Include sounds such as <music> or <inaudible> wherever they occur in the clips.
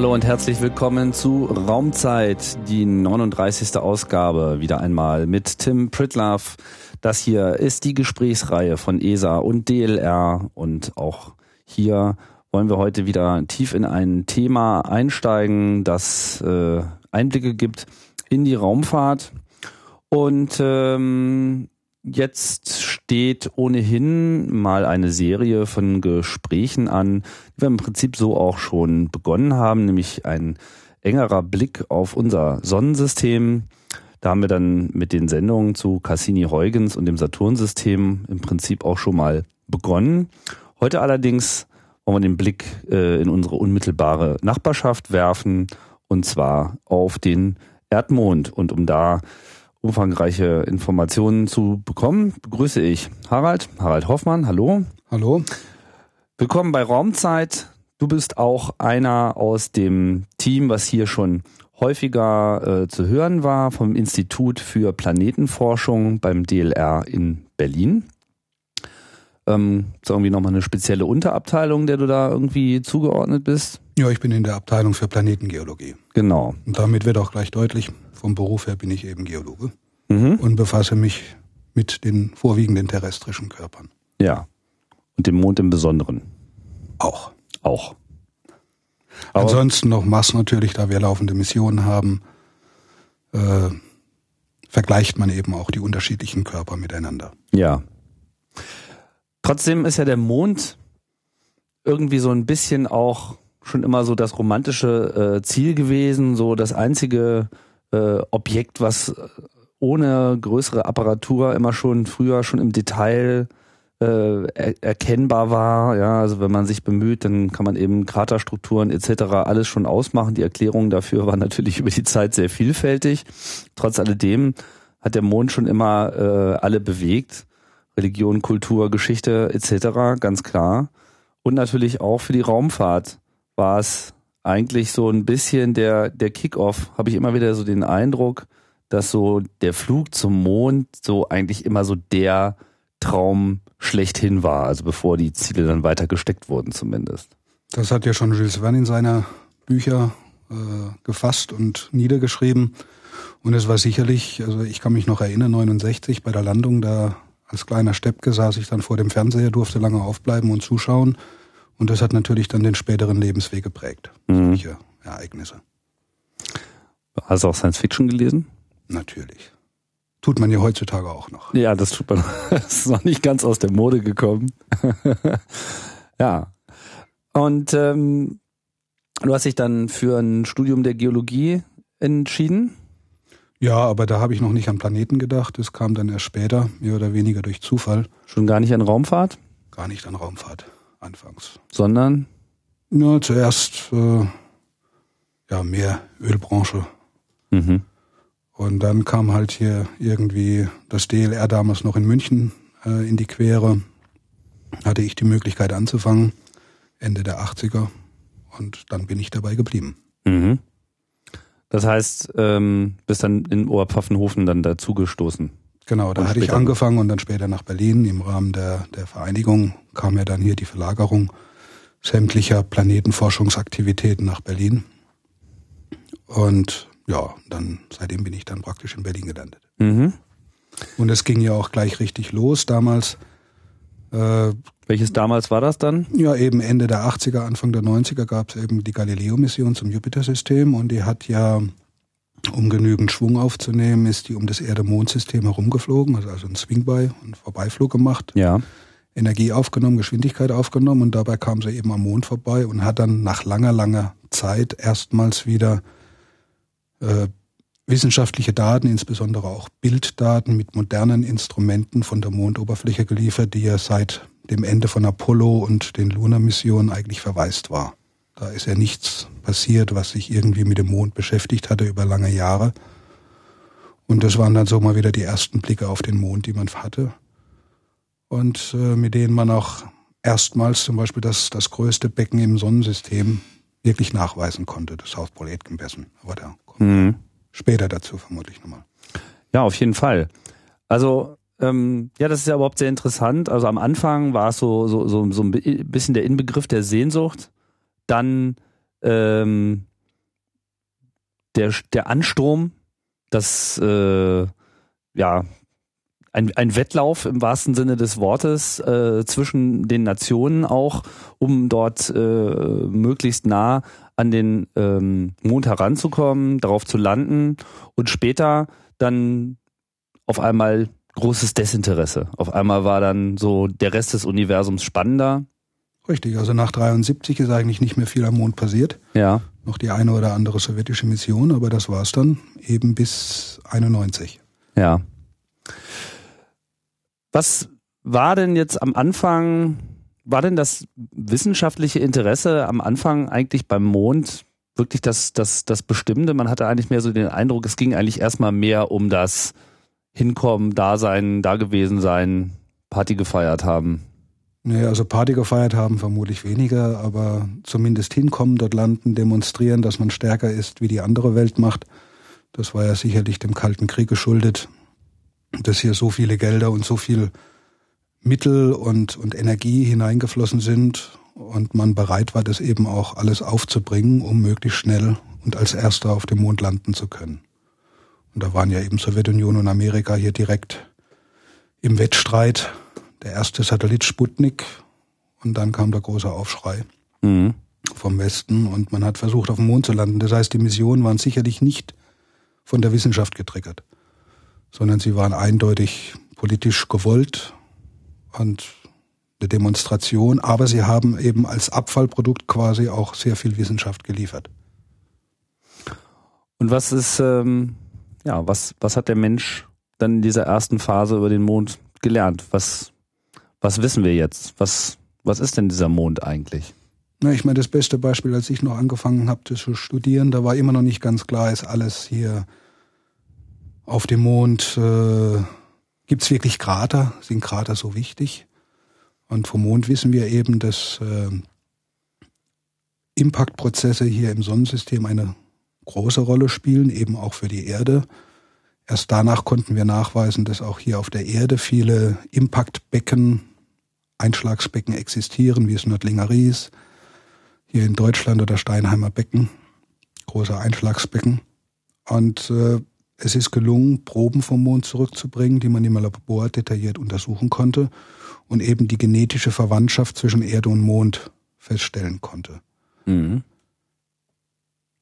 Hallo und herzlich willkommen zu Raumzeit, die 39. Ausgabe, wieder einmal mit Tim Pritlove. Das hier ist die Gesprächsreihe von ESA und DLR und auch hier wollen wir heute wieder tief in ein Thema einsteigen, das äh, Einblicke gibt in die Raumfahrt. Und ähm, Jetzt steht ohnehin mal eine Serie von Gesprächen an, die wir im Prinzip so auch schon begonnen haben, nämlich ein engerer Blick auf unser Sonnensystem. Da haben wir dann mit den Sendungen zu Cassini-Huygens und dem Saturnsystem im Prinzip auch schon mal begonnen. Heute allerdings wollen wir den Blick äh, in unsere unmittelbare Nachbarschaft werfen und zwar auf den Erdmond. Und um da umfangreiche Informationen zu bekommen, begrüße ich Harald, Harald Hoffmann. Hallo. Hallo. Willkommen bei Raumzeit. Du bist auch einer aus dem Team, was hier schon häufiger äh, zu hören war, vom Institut für Planetenforschung beim DLR in Berlin. Ähm, ist irgendwie nochmal eine spezielle Unterabteilung, der du da irgendwie zugeordnet bist? Ja, ich bin in der Abteilung für Planetengeologie. Genau. Und damit wird auch gleich deutlich, vom Beruf her bin ich eben Geologe mhm. und befasse mich mit den vorwiegenden terrestrischen Körpern. Ja. Und dem Mond im Besonderen. Auch. Auch. Aber Ansonsten noch Mars natürlich, da wir laufende Missionen haben, äh, vergleicht man eben auch die unterschiedlichen Körper miteinander. Ja. Trotzdem ist ja der Mond irgendwie so ein bisschen auch schon immer so das romantische äh, Ziel gewesen, so das einzige äh, Objekt, was ohne größere Apparatur immer schon früher schon im Detail äh, er erkennbar war. Ja, also wenn man sich bemüht, dann kann man eben Kraterstrukturen etc. alles schon ausmachen. Die Erklärungen dafür waren natürlich <laughs> über die Zeit sehr vielfältig. Trotz alledem hat der Mond schon immer äh, alle bewegt. Religion, Kultur, Geschichte etc. ganz klar. Und natürlich auch für die Raumfahrt war es eigentlich so ein bisschen der, der Kickoff, habe ich immer wieder so den Eindruck, dass so der Flug zum Mond so eigentlich immer so der Traum schlechthin war, also bevor die Ziele dann weiter gesteckt wurden zumindest. Das hat ja schon Jules Verne in seiner Bücher äh, gefasst und niedergeschrieben. Und es war sicherlich, also ich kann mich noch erinnern, 69 bei der Landung, da als kleiner Steppke saß ich dann vor dem Fernseher, durfte lange aufbleiben und zuschauen. Und das hat natürlich dann den späteren Lebensweg geprägt. Mhm. Solche Ereignisse. Hast du auch Science Fiction gelesen? Natürlich. Tut man ja heutzutage auch noch. Ja, das tut man. <laughs> Das ist noch nicht ganz aus der Mode gekommen. <laughs> ja. Und ähm, du hast dich dann für ein Studium der Geologie entschieden? Ja, aber da habe ich noch nicht an Planeten gedacht. Das kam dann erst später, mehr oder weniger durch Zufall. Schon gar nicht an Raumfahrt? Gar nicht an Raumfahrt anfangs. Sondern? Ja, zuerst äh, ja mehr Ölbranche. Mhm. Und dann kam halt hier irgendwie das DLR damals noch in München äh, in die Quere. Hatte ich die Möglichkeit anzufangen, Ende der 80er. Und dann bin ich dabei geblieben. Mhm. Das heißt, ähm, bist dann in Oberpfaffenhofen dann dazugestoßen? Genau, da und hatte ich angefangen und dann später nach Berlin. Im Rahmen der, der Vereinigung kam ja dann hier die Verlagerung sämtlicher Planetenforschungsaktivitäten nach Berlin. Und ja, dann seitdem bin ich dann praktisch in Berlin gelandet. Mhm. Und es ging ja auch gleich richtig los damals. Äh, Welches damals war das dann? Ja, eben Ende der 80er, Anfang der 90er gab es eben die Galileo-Mission zum Jupiter-System und die hat ja um genügend Schwung aufzunehmen, ist die um das Erde-Mond-System herumgeflogen, also, also ein Swing-by, einen Vorbeiflug gemacht. Ja. Energie aufgenommen, Geschwindigkeit aufgenommen und dabei kam sie eben am Mond vorbei und hat dann nach langer, langer Zeit erstmals wieder äh, wissenschaftliche Daten, insbesondere auch Bilddaten mit modernen Instrumenten von der Mondoberfläche geliefert, die ja seit dem Ende von Apollo und den Luna-Missionen eigentlich verwaist war. Da ist ja nichts passiert, was sich irgendwie mit dem Mond beschäftigt hatte über lange Jahre. Und das waren dann so mal wieder die ersten Blicke auf den Mond, die man hatte. Und äh, mit denen man auch erstmals zum Beispiel das, das größte Becken im Sonnensystem wirklich nachweisen konnte, das South Pole Aitken Basin. Aber da kommen mhm. später dazu vermutlich nochmal. Ja, auf jeden Fall. Also ähm, ja, das ist ja überhaupt sehr interessant. Also am Anfang war es so, so, so, so ein bisschen der Inbegriff der Sehnsucht dann ähm, der, der Ansturm, das äh, ja ein, ein Wettlauf im wahrsten Sinne des Wortes äh, zwischen den Nationen auch, um dort äh, möglichst nah an den ähm, Mond heranzukommen, darauf zu landen und später dann auf einmal großes Desinteresse. Auf einmal war dann so der Rest des Universums spannender. Richtig, also nach 73 ist eigentlich nicht mehr viel am Mond passiert. Ja. Noch die eine oder andere sowjetische Mission, aber das war's dann eben bis 91. Ja. Was war denn jetzt am Anfang, war denn das wissenschaftliche Interesse am Anfang eigentlich beim Mond wirklich das, das, das Bestimmende? Man hatte eigentlich mehr so den Eindruck, es ging eigentlich erstmal mehr um das Hinkommen, da sein, da gewesen sein, Party gefeiert haben. Nee, also Party gefeiert haben vermutlich weniger, aber zumindest hinkommen, dort landen, demonstrieren, dass man stärker ist, wie die andere Welt macht. Das war ja sicherlich dem Kalten Krieg geschuldet, dass hier so viele Gelder und so viel Mittel und, und Energie hineingeflossen sind und man bereit war, das eben auch alles aufzubringen, um möglichst schnell und als Erster auf dem Mond landen zu können. Und da waren ja eben Sowjetunion und Amerika hier direkt im Wettstreit. Der erste Satellit Sputnik und dann kam der große Aufschrei mhm. vom Westen und man hat versucht, auf dem Mond zu landen. Das heißt, die Missionen waren sicherlich nicht von der Wissenschaft getriggert, sondern sie waren eindeutig politisch gewollt und eine Demonstration, aber sie haben eben als Abfallprodukt quasi auch sehr viel Wissenschaft geliefert. Und was ist, ähm, ja, was, was hat der Mensch dann in dieser ersten Phase über den Mond gelernt? Was, was wissen wir jetzt? Was, was ist denn dieser Mond eigentlich? Na, ich meine, das beste Beispiel, als ich noch angefangen habe zu studieren, da war immer noch nicht ganz klar, ist alles hier auf dem Mond, äh, gibt es wirklich Krater? Sind Krater so wichtig? Und vom Mond wissen wir eben, dass äh, Impaktprozesse hier im Sonnensystem eine große Rolle spielen, eben auch für die Erde. Erst danach konnten wir nachweisen, dass auch hier auf der Erde viele Impaktbecken, Einschlagsbecken existieren, wie es Nördlinger Ries, hier in Deutschland oder Steinheimer Becken, große Einschlagsbecken. Und äh, es ist gelungen, Proben vom Mond zurückzubringen, die man im Labor detailliert untersuchen konnte und eben die genetische Verwandtschaft zwischen Erde und Mond feststellen konnte. Mhm.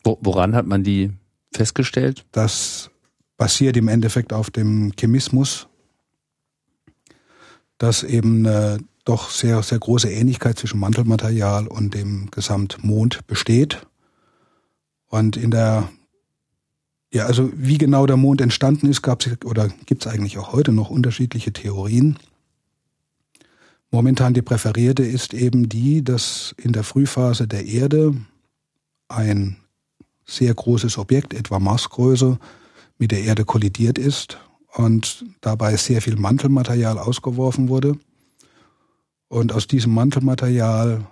Woran hat man die festgestellt? Das basiert im Endeffekt auf dem Chemismus, dass eben eine doch sehr, sehr große Ähnlichkeit zwischen Mantelmaterial und dem Gesamtmond besteht. Und in der, ja, also wie genau der Mond entstanden ist, gab es oder gibt es eigentlich auch heute noch unterschiedliche Theorien. Momentan die präferierte ist eben die, dass in der Frühphase der Erde ein sehr großes Objekt, etwa Marsgröße, mit der Erde kollidiert ist und dabei sehr viel Mantelmaterial ausgeworfen wurde. Und aus diesem Mantelmaterial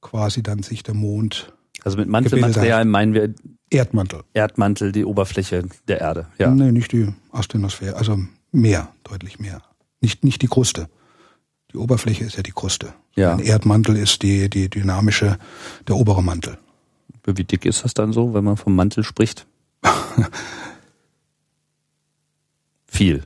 quasi dann sich der Mond. Also mit Mantelmaterial meinen wir Erdmantel. Erdmantel, die Oberfläche der Erde. Ja. Nee, nicht die Asthenosphäre, also mehr, deutlich mehr. Nicht, nicht die Kruste. Die Oberfläche ist ja die Kruste. Ja. Ein Erdmantel ist die, die dynamische, der obere Mantel. Wie dick ist das dann so, wenn man vom Mantel spricht? <laughs> Viel.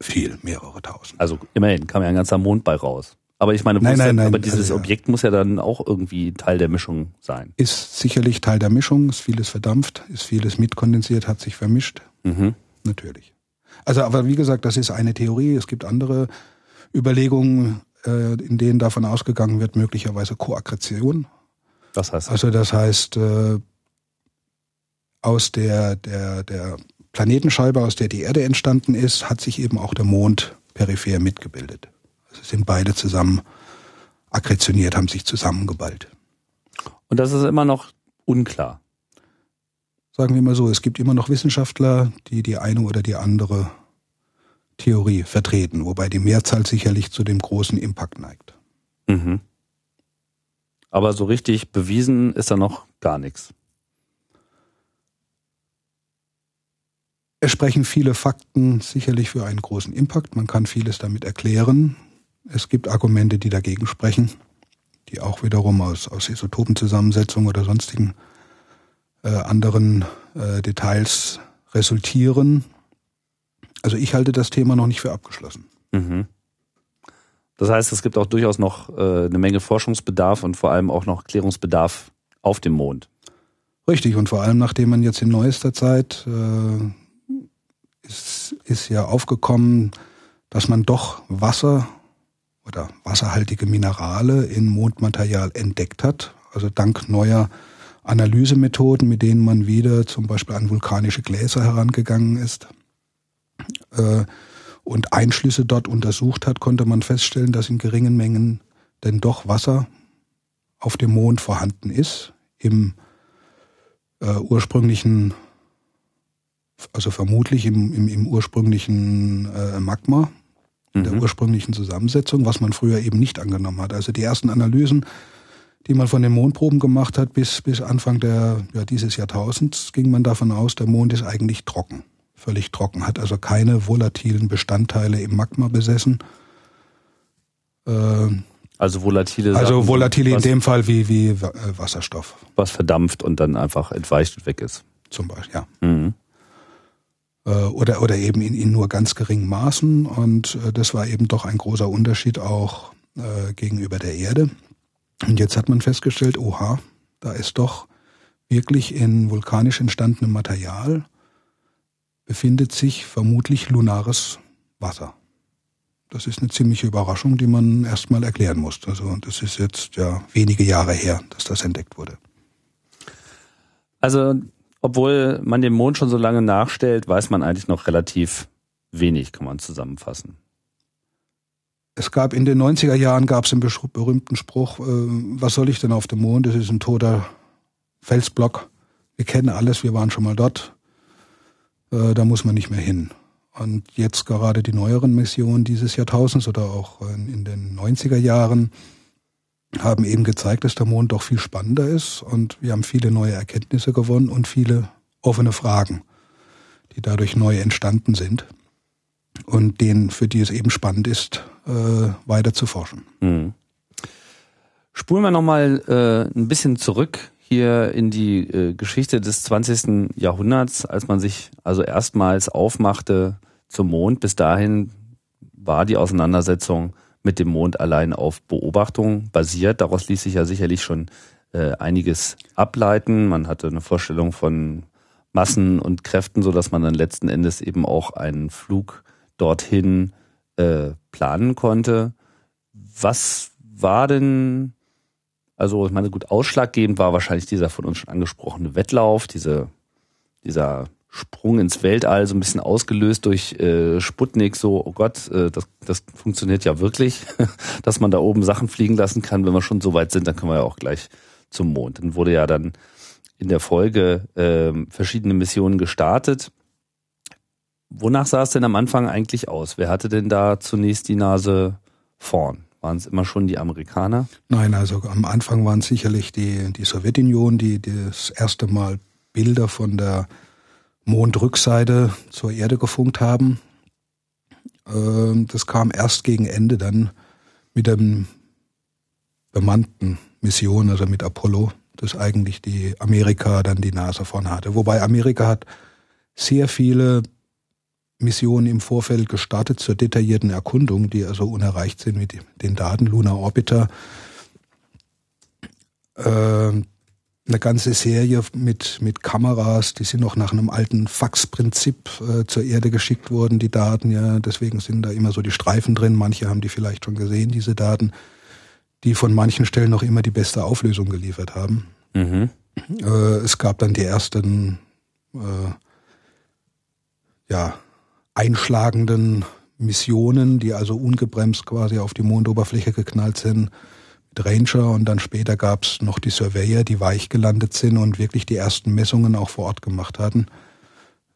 Viel, mehrere tausend. Also immerhin kam ja ein ganzer Mond bei raus. Aber ich meine, nein, nein, nein, aber dieses also, Objekt muss ja dann auch irgendwie Teil der Mischung sein. Ist sicherlich Teil der Mischung, ist vieles verdampft, ist vieles mitkondensiert, hat sich vermischt. Mhm. Natürlich. Also, aber wie gesagt, das ist eine Theorie. Es gibt andere Überlegungen, äh, in denen davon ausgegangen wird, möglicherweise Koakkretion. Was heißt das? Also das heißt, äh, aus der, der, der Planetenscheibe, aus der die Erde entstanden ist, hat sich eben auch der Mond peripher mitgebildet. Sind beide zusammen akkretioniert, haben sich zusammengeballt. Und das ist immer noch unklar. Sagen wir mal so, es gibt immer noch Wissenschaftler, die die eine oder die andere Theorie vertreten, wobei die Mehrzahl sicherlich zu dem großen Impact neigt. Mhm. Aber so richtig bewiesen ist da noch gar nichts. Es sprechen viele Fakten sicherlich für einen großen Impact. Man kann vieles damit erklären. Es gibt Argumente, die dagegen sprechen, die auch wiederum aus, aus Isotopenzusammensetzung oder sonstigen äh, anderen äh, Details resultieren. Also ich halte das Thema noch nicht für abgeschlossen. Mhm. Das heißt, es gibt auch durchaus noch äh, eine Menge Forschungsbedarf und vor allem auch noch Klärungsbedarf auf dem Mond. Richtig, und vor allem nachdem man jetzt in neuester Zeit äh, ist, ist ja aufgekommen, dass man doch Wasser oder wasserhaltige Minerale in Mondmaterial entdeckt hat. Also dank neuer Analysemethoden, mit denen man wieder zum Beispiel an vulkanische Gläser herangegangen ist äh, und Einschlüsse dort untersucht hat, konnte man feststellen, dass in geringen Mengen denn doch Wasser auf dem Mond vorhanden ist, im äh, ursprünglichen, also vermutlich im, im, im ursprünglichen äh, Magma, in der mhm. ursprünglichen Zusammensetzung, was man früher eben nicht angenommen hat. Also die ersten Analysen, die man von den Mondproben gemacht hat, bis, bis Anfang der, ja, dieses Jahrtausends, ging man davon aus, der Mond ist eigentlich trocken. Völlig trocken, hat also keine volatilen Bestandteile im Magma besessen. Äh, also volatile Also Sachen, volatile in dem Fall wie, wie äh, Wasserstoff. Was verdampft und dann einfach entweicht und weg ist. Zum Beispiel, ja. Mhm. Äh, oder, oder eben in, in nur ganz geringen Maßen. Und äh, das war eben doch ein großer Unterschied auch äh, gegenüber der Erde. Und jetzt hat man festgestellt, oha, da ist doch wirklich in vulkanisch entstandenem Material befindet sich vermutlich lunares Wasser. Das ist eine ziemliche Überraschung, die man erstmal erklären muss. Also das ist jetzt ja wenige Jahre her, dass das entdeckt wurde. Also obwohl man den Mond schon so lange nachstellt, weiß man eigentlich noch relativ wenig, kann man zusammenfassen. Es gab in den 90er Jahren gab es einen berühmten Spruch, äh, was soll ich denn auf dem Mond? Das ist ein toter Felsblock. Wir kennen alles, wir waren schon mal dort. Äh, da muss man nicht mehr hin. Und jetzt gerade die neueren Missionen dieses Jahrtausends oder auch in den 90er Jahren haben eben gezeigt, dass der Mond doch viel spannender ist und wir haben viele neue Erkenntnisse gewonnen und viele offene Fragen, die dadurch neu entstanden sind und denen, für die es eben spannend ist, äh, weiter zu forschen. Mhm. Spulen wir nochmal äh, ein bisschen zurück hier in die äh, Geschichte des 20. Jahrhunderts, als man sich also erstmals aufmachte zum Mond. Bis dahin war die Auseinandersetzung mit dem Mond allein auf Beobachtung basiert. Daraus ließ sich ja sicherlich schon äh, einiges ableiten. Man hatte eine Vorstellung von Massen und Kräften, so dass man dann letzten Endes eben auch einen Flug dorthin äh, planen konnte. Was war denn, also ich meine, gut, ausschlaggebend war wahrscheinlich dieser von uns schon angesprochene Wettlauf, diese, dieser Sprung ins Weltall, so ein bisschen ausgelöst durch äh, Sputnik, so, oh Gott, äh, das, das funktioniert ja wirklich, <laughs> dass man da oben Sachen fliegen lassen kann. Wenn wir schon so weit sind, dann können wir ja auch gleich zum Mond. Dann wurde ja dann in der Folge äh, verschiedene Missionen gestartet. Wonach sah es denn am Anfang eigentlich aus? Wer hatte denn da zunächst die Nase vorn? Waren es immer schon die Amerikaner? Nein, also am Anfang waren es sicherlich die, die Sowjetunion, die, die das erste Mal Bilder von der Mondrückseite zur Erde gefunkt haben. Ähm, das kam erst gegen Ende dann mit dem bemannten Mission, also mit Apollo, dass eigentlich die Amerika dann die Nase vorne hatte. Wobei Amerika hat sehr viele Missionen im Vorfeld gestartet zur detaillierten Erkundung, die also unerreicht sind mit den Daten Lunar Orbiter. Ähm, eine ganze Serie mit, mit Kameras, die sind noch nach einem alten Faxprinzip äh, zur Erde geschickt worden, die Daten, ja. Deswegen sind da immer so die Streifen drin. Manche haben die vielleicht schon gesehen, diese Daten, die von manchen Stellen noch immer die beste Auflösung geliefert haben. Mhm. Äh, es gab dann die ersten, äh, ja, einschlagenden Missionen, die also ungebremst quasi auf die Mondoberfläche geknallt sind Ranger und dann später gab es noch die Surveyor, die weich gelandet sind und wirklich die ersten Messungen auch vor Ort gemacht hatten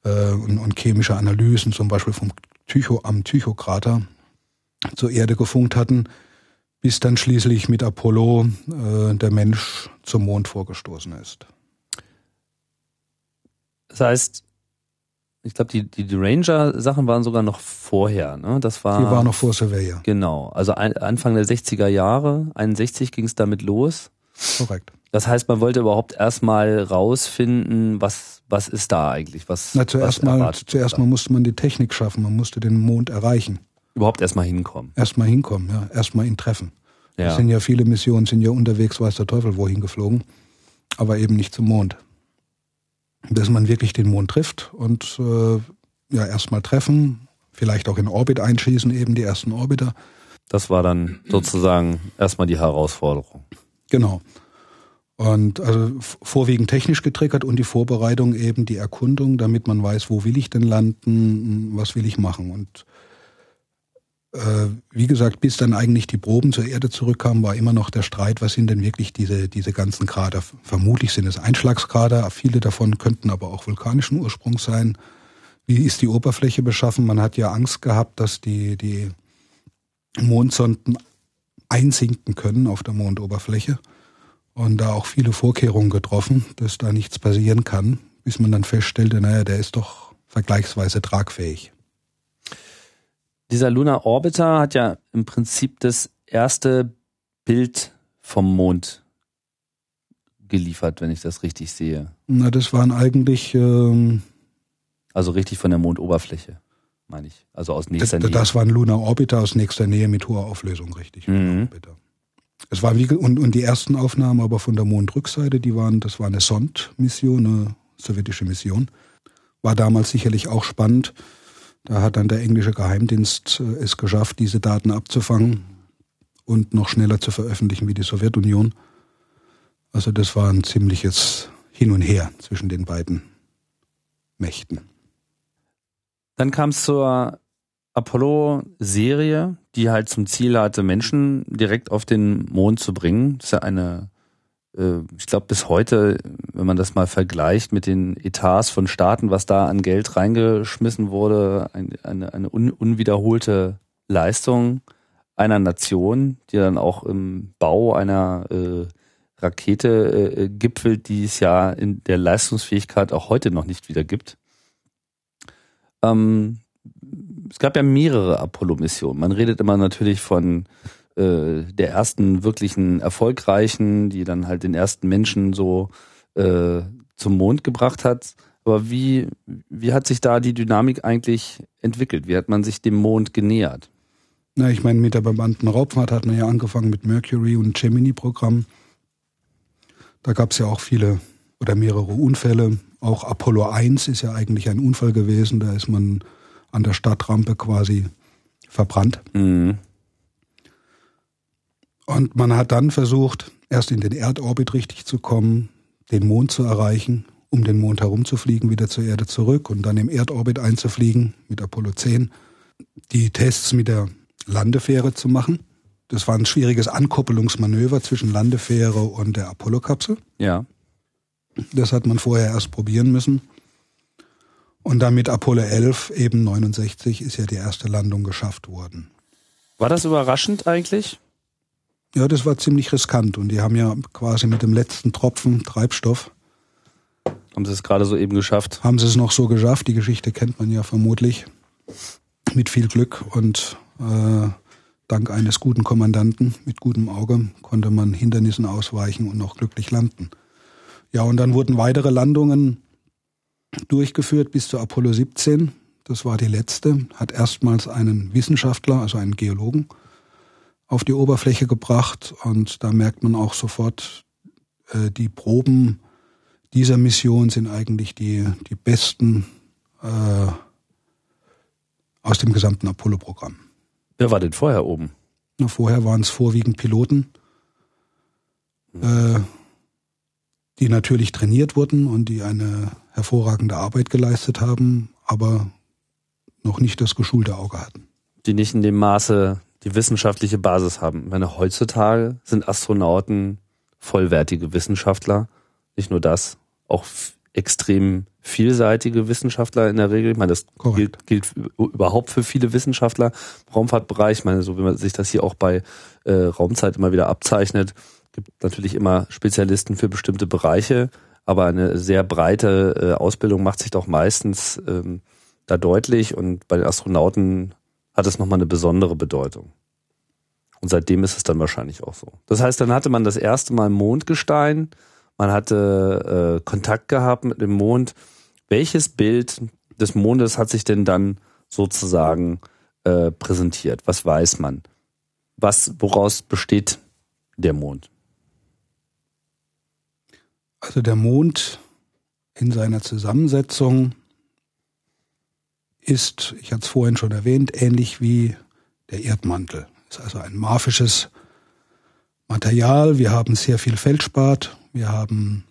äh, und, und, chemische Analysen zum Beispiel vom Tycho, am Tychokrater zur Erde gefunkt hatten, bis dann schließlich mit Apollo äh, der Mensch zum Mond vorgestoßen ist. Das heißt, ich glaube, die, die, Ranger-Sachen waren sogar noch vorher, ne? Das war. Die waren noch vor Surveyor. Genau. Also ein, Anfang der 60er Jahre, 61 ging es damit los. Korrekt. Das heißt, man wollte überhaupt erstmal rausfinden, was, was ist da eigentlich? Was, Na, zuerst, was mal, zuerst mal musste man die Technik schaffen, man musste den Mond erreichen. Überhaupt erstmal hinkommen. Erstmal hinkommen, ja. Erstmal ihn treffen. Ja. Es sind ja viele Missionen, sind ja unterwegs, weiß der Teufel wohin geflogen, aber eben nicht zum Mond. Dass man wirklich den Mond trifft und äh, ja erstmal treffen, vielleicht auch in Orbit einschießen, eben die ersten Orbiter. Das war dann sozusagen erstmal die Herausforderung. Genau. Und also vorwiegend technisch getriggert und die Vorbereitung eben die Erkundung, damit man weiß, wo will ich denn landen, was will ich machen. Und wie gesagt, bis dann eigentlich die Proben zur Erde zurückkamen, war immer noch der Streit, was sind denn wirklich diese, diese ganzen Krater. Vermutlich sind es Einschlagskrater, viele davon könnten aber auch vulkanischen Ursprungs sein. Wie ist die Oberfläche beschaffen? Man hat ja Angst gehabt, dass die, die Mondsonden einsinken können auf der Mondoberfläche und da auch viele Vorkehrungen getroffen, dass da nichts passieren kann, bis man dann feststellte, naja, der ist doch vergleichsweise tragfähig. Dieser Lunar Orbiter hat ja im Prinzip das erste Bild vom Mond geliefert, wenn ich das richtig sehe. Na, das waren eigentlich. Ähm, also richtig von der Mondoberfläche, meine ich. Also aus nächster das, Nähe. Das war ein Lunar Orbiter aus nächster Nähe mit hoher Auflösung, richtig. Mhm. Es war wie, und, und die ersten Aufnahmen aber von der Mondrückseite, die waren, das war eine Sond-Mission, eine sowjetische Mission. War damals sicherlich auch spannend. Da hat dann der englische Geheimdienst äh, es geschafft, diese Daten abzufangen und noch schneller zu veröffentlichen wie die Sowjetunion. Also das war ein ziemliches Hin und Her zwischen den beiden Mächten. Dann kam es zur Apollo-Serie, die halt zum Ziel hatte, Menschen direkt auf den Mond zu bringen. Das ist ja eine, ich glaube bis heute, wenn man das mal vergleicht mit den Etats von Staaten, was da an Geld reingeschmissen wurde, eine, eine un unwiederholte Leistung einer Nation, die dann auch im Bau einer äh, Rakete äh, gipfelt, die es ja in der Leistungsfähigkeit auch heute noch nicht wieder gibt. Ähm, es gab ja mehrere Apollo-Missionen. Man redet immer natürlich von äh, der ersten wirklichen erfolgreichen, die dann halt den ersten Menschen so äh, zum Mond gebracht hat. Aber wie, wie hat sich da die Dynamik eigentlich entwickelt? Wie hat man sich dem Mond genähert? Na, ich meine, mit der bemannten Raubfahrt hat man ja angefangen mit Mercury und Gemini-Programm. Da gab es ja auch viele oder mehrere Unfälle. Auch Apollo 1 ist ja eigentlich ein Unfall gewesen. Da ist man an der Stadtrampe quasi verbrannt. Mhm. Und man hat dann versucht, erst in den Erdorbit richtig zu kommen, den Mond zu erreichen, um den Mond herumzufliegen, wieder zur Erde zurück und dann im Erdorbit einzufliegen mit Apollo 10, die Tests mit der Landefähre zu machen. Das war ein schwieriges Ankoppelungsmanöver zwischen Landefähre und der Apollo-Kapsel. Ja. Das hat man vorher erst probieren müssen. Und dann mit Apollo 11, eben 69, ist ja die erste Landung geschafft worden. War das überraschend eigentlich? Ja, das war ziemlich riskant. Und die haben ja quasi mit dem letzten Tropfen Treibstoff. Haben sie es gerade so eben geschafft? Haben sie es noch so geschafft. Die Geschichte kennt man ja vermutlich. Mit viel Glück und äh, dank eines guten Kommandanten mit gutem Auge konnte man Hindernissen ausweichen und noch glücklich landen. Ja, und dann wurden weitere Landungen durchgeführt bis zu Apollo 17. Das war die letzte. Hat erstmals einen Wissenschaftler, also einen Geologen, auf die Oberfläche gebracht. Und da merkt man auch sofort, äh, die Proben dieser Mission sind eigentlich die, die besten äh, aus dem gesamten Apollo-Programm. Wer war denn vorher oben? Na, vorher waren es vorwiegend Piloten, äh, die natürlich trainiert wurden und die eine hervorragende Arbeit geleistet haben, aber noch nicht das geschulte Auge hatten. Die nicht in dem Maße die wissenschaftliche Basis haben. Ich meine, heutzutage sind Astronauten vollwertige Wissenschaftler. Nicht nur das, auch extrem vielseitige Wissenschaftler in der Regel. Ich meine, das gilt, gilt, überhaupt für viele Wissenschaftler im Raumfahrtbereich. Ich meine, so wie man sich das hier auch bei äh, Raumzeit immer wieder abzeichnet, gibt natürlich immer Spezialisten für bestimmte Bereiche, aber eine sehr breite äh, Ausbildung macht sich doch meistens ähm, da deutlich und bei den Astronauten hat es nochmal eine besondere Bedeutung. Und seitdem ist es dann wahrscheinlich auch so. Das heißt, dann hatte man das erste Mal Mondgestein, man hatte äh, Kontakt gehabt mit dem Mond. Welches Bild des Mondes hat sich denn dann sozusagen äh, präsentiert? Was weiß man? Was, woraus besteht der Mond? Also der Mond in seiner Zusammensetzung ist, ich hatte es vorhin schon erwähnt, ähnlich wie der Erdmantel. Ist also ein marfisches Material. Wir haben sehr viel Feldspat. Wir haben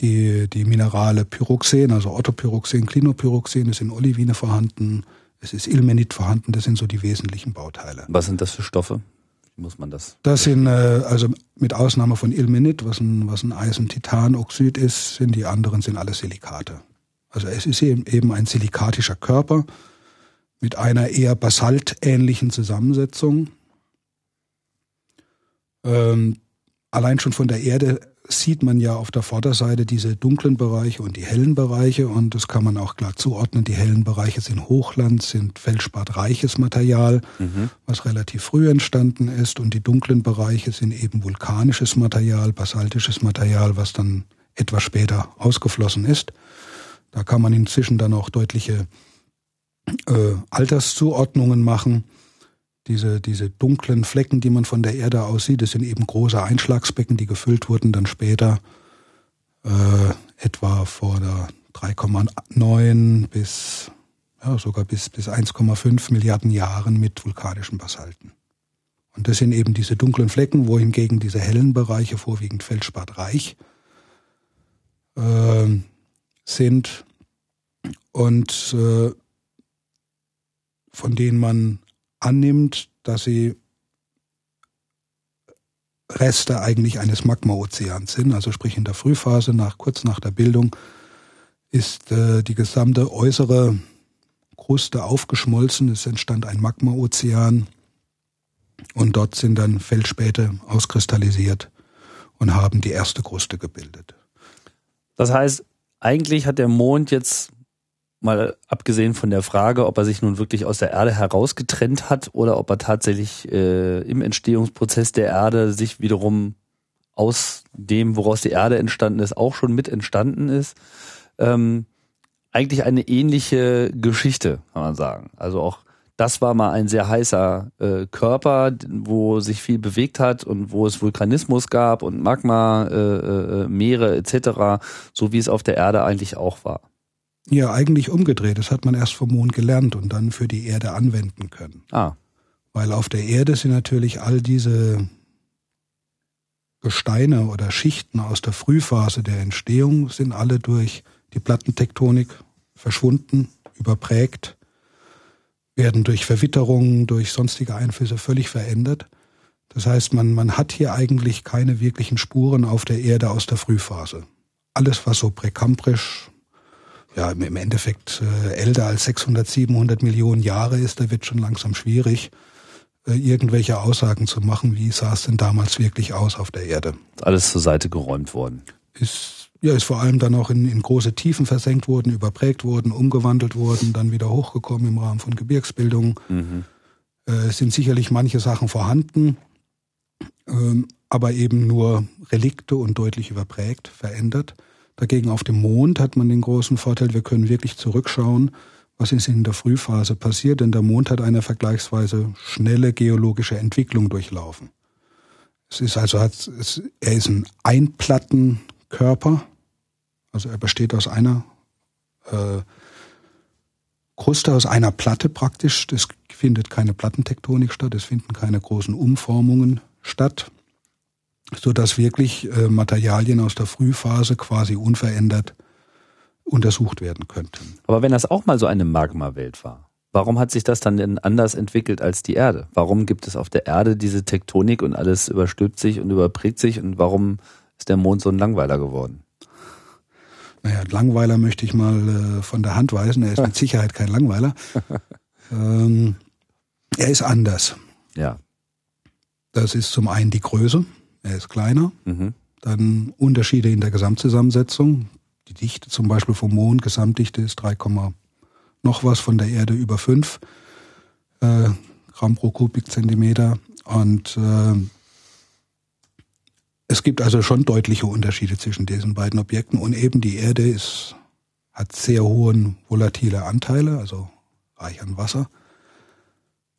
die, die Minerale Pyroxen, also Orthopyroxen, Klinopyroxen, es sind Olivine vorhanden, es ist Ilmenit vorhanden, das sind so die wesentlichen Bauteile. Was sind das für Stoffe? Wie muss man das? Das sind, äh, also mit Ausnahme von Ilmenit, was ein, was ein Eisen-Titanoxid ist, sind die anderen sind alles Silikate. Also es ist eben ein silikatischer Körper mit einer eher basaltähnlichen Zusammensetzung. Ähm, allein schon von der Erde sieht man ja auf der Vorderseite diese dunklen Bereiche und die hellen Bereiche und das kann man auch klar zuordnen. Die hellen Bereiche sind Hochland, sind feldspadreiches Material, mhm. was relativ früh entstanden ist und die dunklen Bereiche sind eben vulkanisches Material, basaltisches Material, was dann etwas später ausgeflossen ist. Da kann man inzwischen dann auch deutliche äh, Alterszuordnungen machen. Diese, diese dunklen Flecken, die man von der Erde aus sieht, das sind eben große Einschlagsbecken, die gefüllt wurden dann später äh, etwa vor der 3,9 bis ja, sogar bis, bis 1,5 Milliarden Jahren mit vulkanischen Basalten. Und das sind eben diese dunklen Flecken, wohingegen diese hellen Bereiche, vorwiegend feldspadreich, äh, sind und äh, von denen man annimmt, dass sie Reste eigentlich eines Magmaozeans sind, also sprich in der Frühphase, nach, kurz nach der Bildung, ist äh, die gesamte äußere Kruste aufgeschmolzen, es entstand ein Magmaozean und dort sind dann Feldspäte auskristallisiert und haben die erste Kruste gebildet. Das heißt, eigentlich hat der Mond jetzt mal abgesehen von der Frage, ob er sich nun wirklich aus der Erde herausgetrennt hat oder ob er tatsächlich äh, im Entstehungsprozess der Erde sich wiederum aus dem, woraus die Erde entstanden ist, auch schon mit entstanden ist. Ähm, eigentlich eine ähnliche Geschichte, kann man sagen. Also auch das war mal ein sehr heißer äh, Körper, wo sich viel bewegt hat und wo es Vulkanismus gab und Magma, äh, äh, Meere etc., so wie es auf der Erde eigentlich auch war. Ja, eigentlich umgedreht. Das hat man erst vom Mond gelernt und dann für die Erde anwenden können. Ah. Weil auf der Erde sind natürlich all diese Gesteine oder Schichten aus der Frühphase der Entstehung sind alle durch die Plattentektonik verschwunden, überprägt, werden durch Verwitterungen, durch sonstige Einflüsse völlig verändert. Das heißt, man, man hat hier eigentlich keine wirklichen Spuren auf der Erde aus der Frühphase. Alles, was so präkambrisch ja, im Endeffekt äh, älter als 600, 700 Millionen Jahre ist, da wird schon langsam schwierig, äh, irgendwelche Aussagen zu machen, wie sah es denn damals wirklich aus auf der Erde. Alles zur Seite geräumt worden. Ist, ja, ist vor allem dann auch in, in große Tiefen versenkt worden, überprägt worden, umgewandelt worden, dann wieder hochgekommen im Rahmen von Gebirgsbildung. Mhm. Äh, es sind sicherlich manche Sachen vorhanden, ähm, aber eben nur Relikte und deutlich überprägt, verändert. Dagegen auf dem Mond hat man den großen Vorteil, wir können wirklich zurückschauen, was ist in der Frühphase passiert, denn der Mond hat eine vergleichsweise schnelle geologische Entwicklung durchlaufen. Es ist also, es, er ist ein Einplattenkörper, also er besteht aus einer äh, Kruste, aus einer Platte praktisch. Es findet keine Plattentektonik statt, es finden keine großen Umformungen statt so dass wirklich äh, Materialien aus der Frühphase quasi unverändert untersucht werden könnten. Aber wenn das auch mal so eine Magmawelt war, warum hat sich das dann denn anders entwickelt als die Erde? Warum gibt es auf der Erde diese Tektonik und alles überstülpt sich und überprägt sich und warum ist der Mond so ein Langweiler geworden? Naja, Langweiler möchte ich mal äh, von der Hand weisen. Er ist mit <laughs> Sicherheit kein Langweiler. <laughs> ähm, er ist anders. Ja. Das ist zum einen die Größe er ist kleiner. Mhm. Dann Unterschiede in der Gesamtzusammensetzung. Die Dichte zum Beispiel vom Mond, Gesamtdichte ist 3, noch was von der Erde über 5 äh, Gramm pro Kubikzentimeter. Und äh, es gibt also schon deutliche Unterschiede zwischen diesen beiden Objekten und eben die Erde ist, hat sehr hohen volatile Anteile, also reich an Wasser.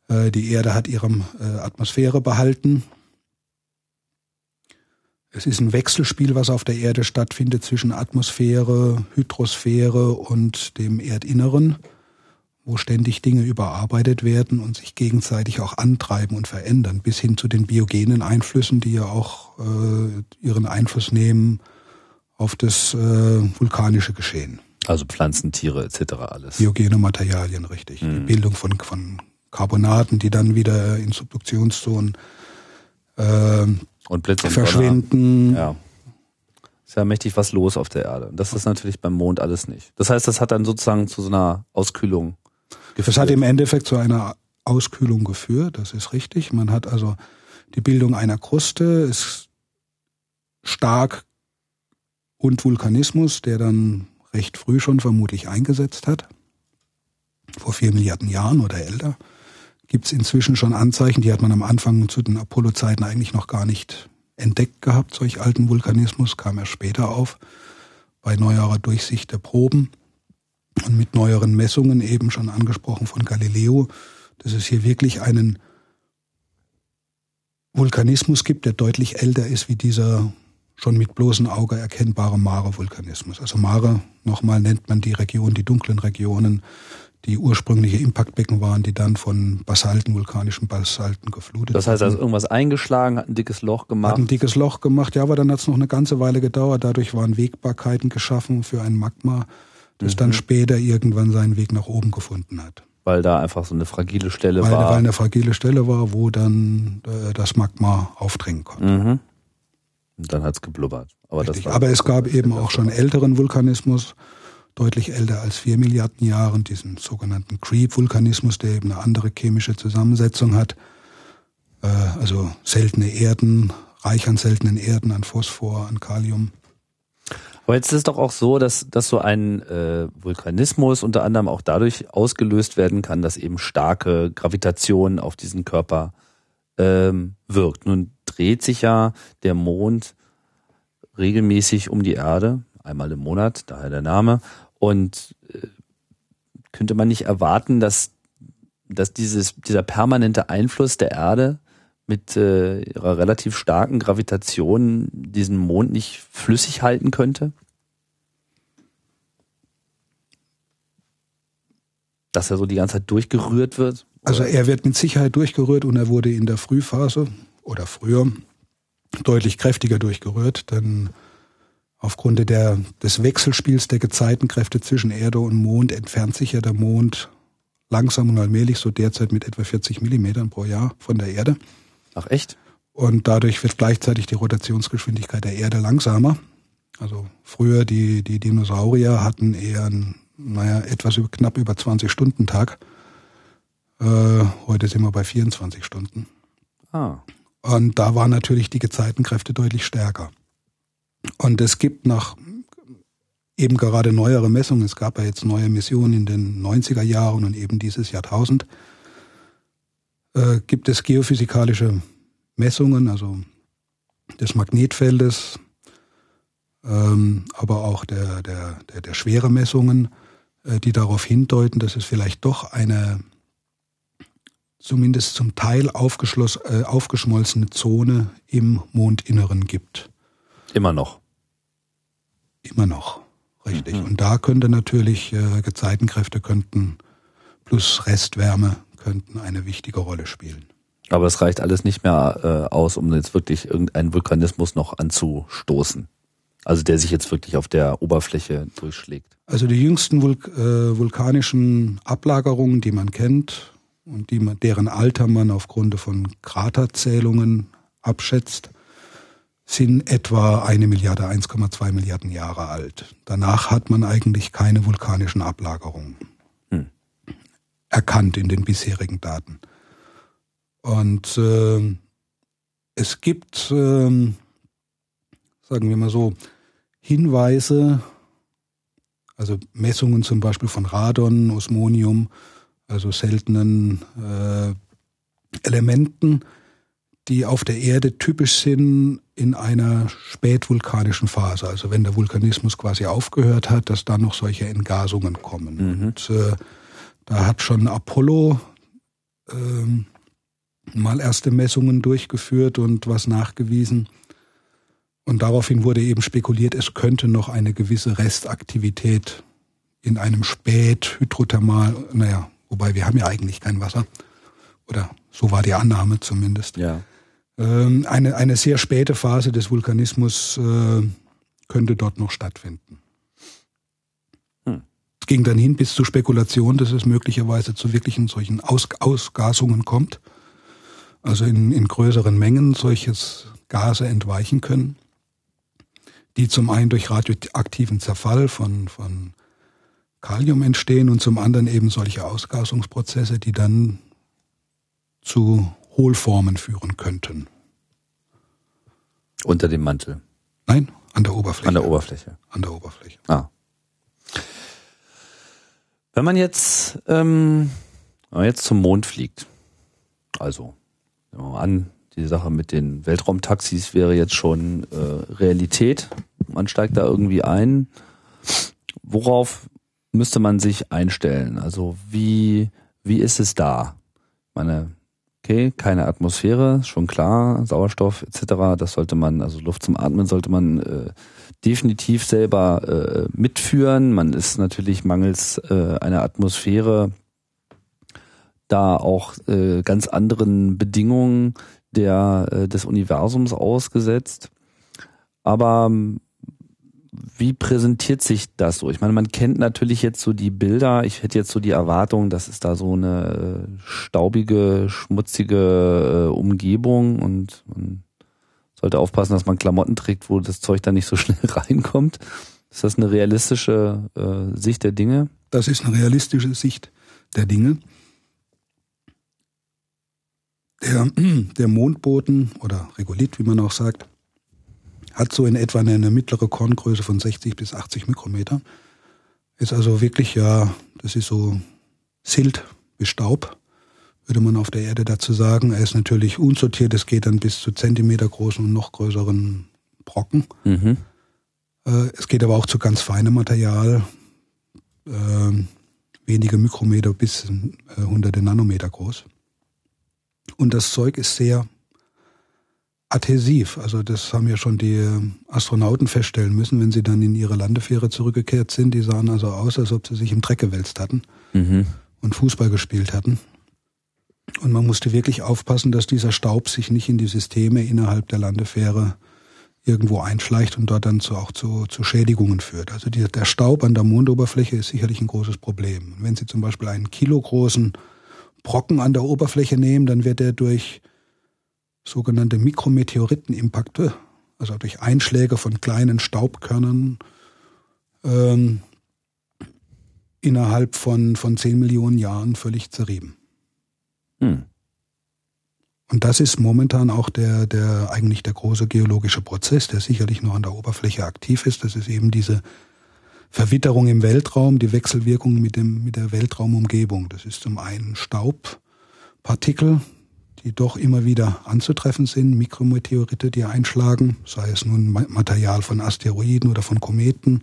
Äh, die Erde hat ihre äh, Atmosphäre behalten. Es ist ein Wechselspiel, was auf der Erde stattfindet zwischen Atmosphäre, Hydrosphäre und dem Erdinneren wo ständig Dinge überarbeitet werden und sich gegenseitig auch antreiben und verändern, bis hin zu den biogenen Einflüssen, die ja auch äh, ihren Einfluss nehmen auf das äh, vulkanische Geschehen. Also Pflanzen, Tiere etc. alles. Biogene Materialien, richtig. Mhm. Die Bildung von, von Carbonaten, die dann wieder in Subduktionszonen äh, und Blitz und verschwinden. Ja. Ist ja mächtig was los auf der Erde. Das ist natürlich beim Mond alles nicht. Das heißt, das hat dann sozusagen zu so einer Auskühlung geführt. Das hat im Endeffekt zu einer Auskühlung geführt, das ist richtig. Man hat also die Bildung einer Kruste, ist stark und Vulkanismus, der dann recht früh schon vermutlich eingesetzt hat, vor vier Milliarden Jahren oder älter, gibt es inzwischen schon Anzeichen, die hat man am Anfang zu den Apollo-Zeiten eigentlich noch gar nicht entdeckt gehabt, solch alten Vulkanismus, kam er später auf, bei neuerer Durchsicht der Proben und mit neueren Messungen eben schon angesprochen von Galileo, dass es hier wirklich einen Vulkanismus gibt, der deutlich älter ist wie dieser schon mit bloßem Auge erkennbare Mare-Vulkanismus. Also Mare, nochmal nennt man die Region, die dunklen Regionen, die ursprüngliche Impaktbecken waren, die dann von Basalten, vulkanischen Basalten geflutet Das heißt also irgendwas eingeschlagen, hat ein dickes Loch gemacht? Hat ein dickes Loch gemacht, ja, aber dann hat es noch eine ganze Weile gedauert. Dadurch waren Wegbarkeiten geschaffen für ein Magma, das mhm. dann später irgendwann seinen Weg nach oben gefunden hat. Weil da einfach so eine fragile Stelle weil, war. Weil eine fragile Stelle war, wo dann äh, das Magma aufdrängen konnte. Mhm. Und dann hat es geblubbert. Aber, aber es gab eben auch schon älteren Vulkanismus, deutlich älter als vier Milliarden Jahren, diesen sogenannten Creep-Vulkanismus, der eben eine andere chemische Zusammensetzung hat. Äh, also seltene Erden, reich an seltenen Erden, an Phosphor, an Kalium. Aber jetzt ist es doch auch so, dass, dass so ein äh, Vulkanismus unter anderem auch dadurch ausgelöst werden kann, dass eben starke Gravitation auf diesen Körper ähm, wirkt. Nun dreht sich ja der Mond regelmäßig um die Erde, einmal im Monat, daher der Name. Und äh, könnte man nicht erwarten, dass, dass dieses, dieser permanente Einfluss der Erde mit äh, ihrer relativ starken Gravitation diesen Mond nicht flüssig halten könnte? Dass er so die ganze Zeit durchgerührt wird? Also er wird mit Sicherheit durchgerührt und er wurde in der Frühphase oder früher deutlich kräftiger durchgerührt, denn aufgrund der, des Wechselspiels der Gezeitenkräfte zwischen Erde und Mond entfernt sich ja der Mond langsam und allmählich, so derzeit mit etwa 40 Millimetern pro Jahr von der Erde. Ach echt? Und dadurch wird gleichzeitig die Rotationsgeschwindigkeit der Erde langsamer. Also früher die, die Dinosaurier hatten eher, ein, naja, etwas über, knapp über 20 Stunden Tag. Äh, heute sind wir bei 24 Stunden. Ah. Und da waren natürlich die Gezeitenkräfte deutlich stärker. Und es gibt nach eben gerade neuere Messungen, es gab ja jetzt neue Missionen in den 90er Jahren und eben dieses Jahrtausend, äh, gibt es geophysikalische Messungen, also des Magnetfeldes, ähm, aber auch der, der, der, der Schweremessungen, äh, die darauf hindeuten, dass es vielleicht doch eine zumindest zum Teil aufgeschloss, äh, aufgeschmolzene Zone im Mondinneren gibt. Immer noch. Immer noch, richtig. Mhm. Und da könnte natürlich äh, Gezeitenkräfte könnten plus Restwärme könnten eine wichtige Rolle spielen. Aber es reicht alles nicht mehr äh, aus, um jetzt wirklich irgendeinen Vulkanismus noch anzustoßen. Also der sich jetzt wirklich auf der Oberfläche durchschlägt. Also die jüngsten Vulk äh, vulkanischen Ablagerungen, die man kennt und die man, deren Alter man aufgrund von Kraterzählungen abschätzt, sind etwa eine Milliarde, 1,2 Milliarden Jahre alt. Danach hat man eigentlich keine vulkanischen Ablagerungen. Erkannt in den bisherigen Daten. Und äh, es gibt, äh, sagen wir mal so, Hinweise, also Messungen zum Beispiel von Radon, Osmonium, also seltenen äh, Elementen, die auf der Erde typisch sind in einer spätvulkanischen Phase. Also wenn der Vulkanismus quasi aufgehört hat, dass dann noch solche Entgasungen kommen. Mhm. Und äh, da hat schon Apollo ähm, mal erste Messungen durchgeführt und was nachgewiesen. Und daraufhin wurde eben spekuliert, es könnte noch eine gewisse Restaktivität in einem Späthydrothermal, naja, wobei wir haben ja eigentlich kein Wasser. Oder so war die Annahme zumindest. Ja. Ähm, eine, eine sehr späte Phase des Vulkanismus äh, könnte dort noch stattfinden. Es ging dann hin bis zur Spekulation, dass es möglicherweise zu wirklichen solchen Aus Ausgasungen kommt. Also in, in größeren Mengen solches Gase entweichen können, die zum einen durch radioaktiven Zerfall von, von Kalium entstehen und zum anderen eben solche Ausgasungsprozesse, die dann zu Hohlformen führen könnten. Unter dem Mantel? Nein, an der Oberfläche. An der Oberfläche. An der Oberfläche. Ah. Wenn man jetzt, ähm, wenn man jetzt zum Mond fliegt, also nehmen wir mal an, die Sache mit den Weltraumtaxis wäre jetzt schon äh, Realität. Man steigt da irgendwie ein. Worauf müsste man sich einstellen? Also wie, wie ist es da? Meine, okay, keine Atmosphäre, schon klar, Sauerstoff etc. Das sollte man, also Luft zum Atmen sollte man äh, definitiv selber äh, mitführen. Man ist natürlich mangels äh, einer Atmosphäre da auch äh, ganz anderen Bedingungen der äh, des Universums ausgesetzt. Aber wie präsentiert sich das so? Ich meine, man kennt natürlich jetzt so die Bilder. Ich hätte jetzt so die Erwartung, dass es da so eine äh, staubige, schmutzige äh, Umgebung und man sollte aufpassen, dass man Klamotten trägt, wo das Zeug dann nicht so <laughs> schnell reinkommt. Ist das eine realistische äh, Sicht der Dinge? Das ist eine realistische Sicht der Dinge. Der, <clears throat> der Mondboden oder Regolith, wie man auch sagt, hat so in etwa eine, mittlere Korngröße von 60 bis 80 Mikrometer. Ist also wirklich, ja, das ist so Silt bis Staub, würde man auf der Erde dazu sagen. Er ist natürlich unsortiert, es geht dann bis zu Zentimeter großen und noch größeren Brocken. Mhm. Äh, es geht aber auch zu ganz feinem Material, äh, wenige Mikrometer bis äh, hunderte Nanometer groß. Und das Zeug ist sehr adhesiv. Also das haben ja schon die Astronauten feststellen müssen, wenn sie dann in ihre Landefähre zurückgekehrt sind. Die sahen also aus, als ob sie sich im Dreck gewälzt hatten mhm. und Fußball gespielt hatten. Und man musste wirklich aufpassen, dass dieser Staub sich nicht in die Systeme innerhalb der Landefähre irgendwo einschleicht und dort dann zu, auch zu, zu Schädigungen führt. Also die, der Staub an der Mondoberfläche ist sicherlich ein großes Problem. wenn Sie zum Beispiel einen kilogroßen Brocken an der Oberfläche nehmen, dann wird er durch sogenannte Mikrometeoritenimpakte, also durch Einschläge von kleinen Staubkörnern, ähm, innerhalb von, von 10 Millionen Jahren völlig zerrieben. Hm. Und das ist momentan auch der, der, eigentlich der große geologische Prozess, der sicherlich noch an der Oberfläche aktiv ist. Das ist eben diese Verwitterung im Weltraum, die Wechselwirkung mit, dem, mit der Weltraumumgebung. Das ist zum einen Staubpartikel, die doch immer wieder anzutreffen sind, Mikrometeorite, die einschlagen, sei es nun Material von Asteroiden oder von Kometen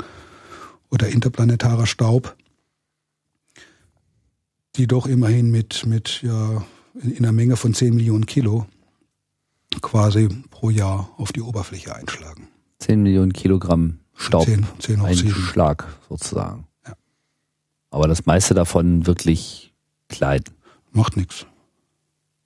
oder interplanetarer Staub, die doch immerhin mit, mit ja, in einer Menge von 10 Millionen Kilo quasi pro Jahr auf die Oberfläche einschlagen. 10 Millionen Kilogramm Staub 10, 10 Einschlag sozusagen. Ja. Aber das meiste davon wirklich klein. Macht nichts.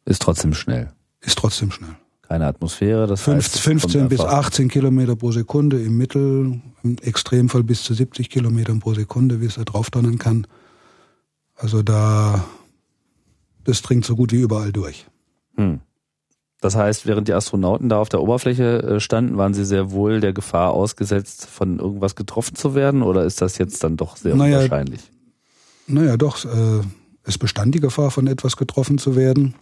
Ist trotzdem schnell. Ist trotzdem schnell. Keine Atmosphäre, das 15, heißt, 15 bis 18 Kilometer pro Sekunde im Mittel, im Extremfall bis zu 70 Kilometern pro Sekunde, wie es da drauf donnern kann. Also da, das dringt so gut wie überall durch. Hm. Das heißt, während die Astronauten da auf der Oberfläche äh, standen, waren sie sehr wohl der Gefahr ausgesetzt, von irgendwas getroffen zu werden? Oder ist das jetzt dann doch sehr naja, unwahrscheinlich? Naja, doch. Äh, es bestand die Gefahr, von etwas getroffen zu werden.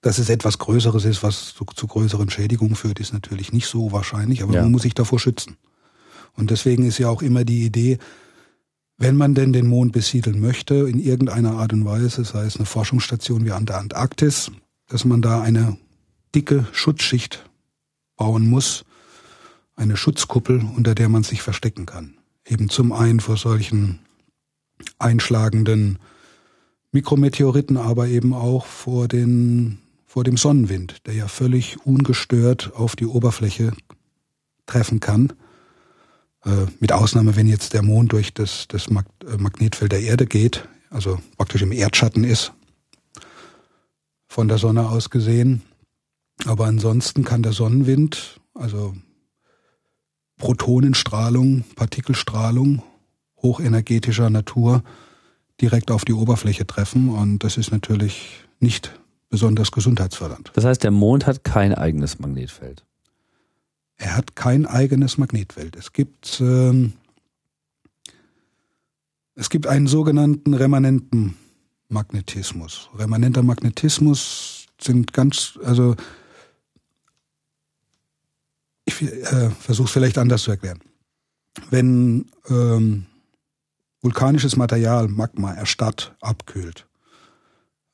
Dass es etwas Größeres ist, was zu, zu größeren Schädigungen führt, ist natürlich nicht so wahrscheinlich, aber ja. man muss sich davor schützen. Und deswegen ist ja auch immer die Idee, wenn man denn den Mond besiedeln möchte, in irgendeiner Art und Weise, sei es eine Forschungsstation wie an der Antarktis, dass man da eine dicke Schutzschicht bauen muss, eine Schutzkuppel, unter der man sich verstecken kann. Eben zum einen vor solchen einschlagenden Mikrometeoriten, aber eben auch vor den vor dem Sonnenwind, der ja völlig ungestört auf die Oberfläche treffen kann. Äh, mit Ausnahme, wenn jetzt der Mond durch das, das äh, Magnetfeld der Erde geht, also praktisch im Erdschatten ist, von der Sonne aus gesehen. Aber ansonsten kann der Sonnenwind, also Protonenstrahlung, Partikelstrahlung hochenergetischer Natur direkt auf die Oberfläche treffen und das ist natürlich nicht besonders gesundheitsfördernd. Das heißt, der Mond hat kein eigenes Magnetfeld. Er hat kein eigenes Magnetfeld. Es gibt ähm, es gibt einen sogenannten remanenten Magnetismus. Remanenter Magnetismus sind ganz also ich äh, versuche es vielleicht anders zu erklären. Wenn ähm, vulkanisches Material, Magma, erstarrt, abkühlt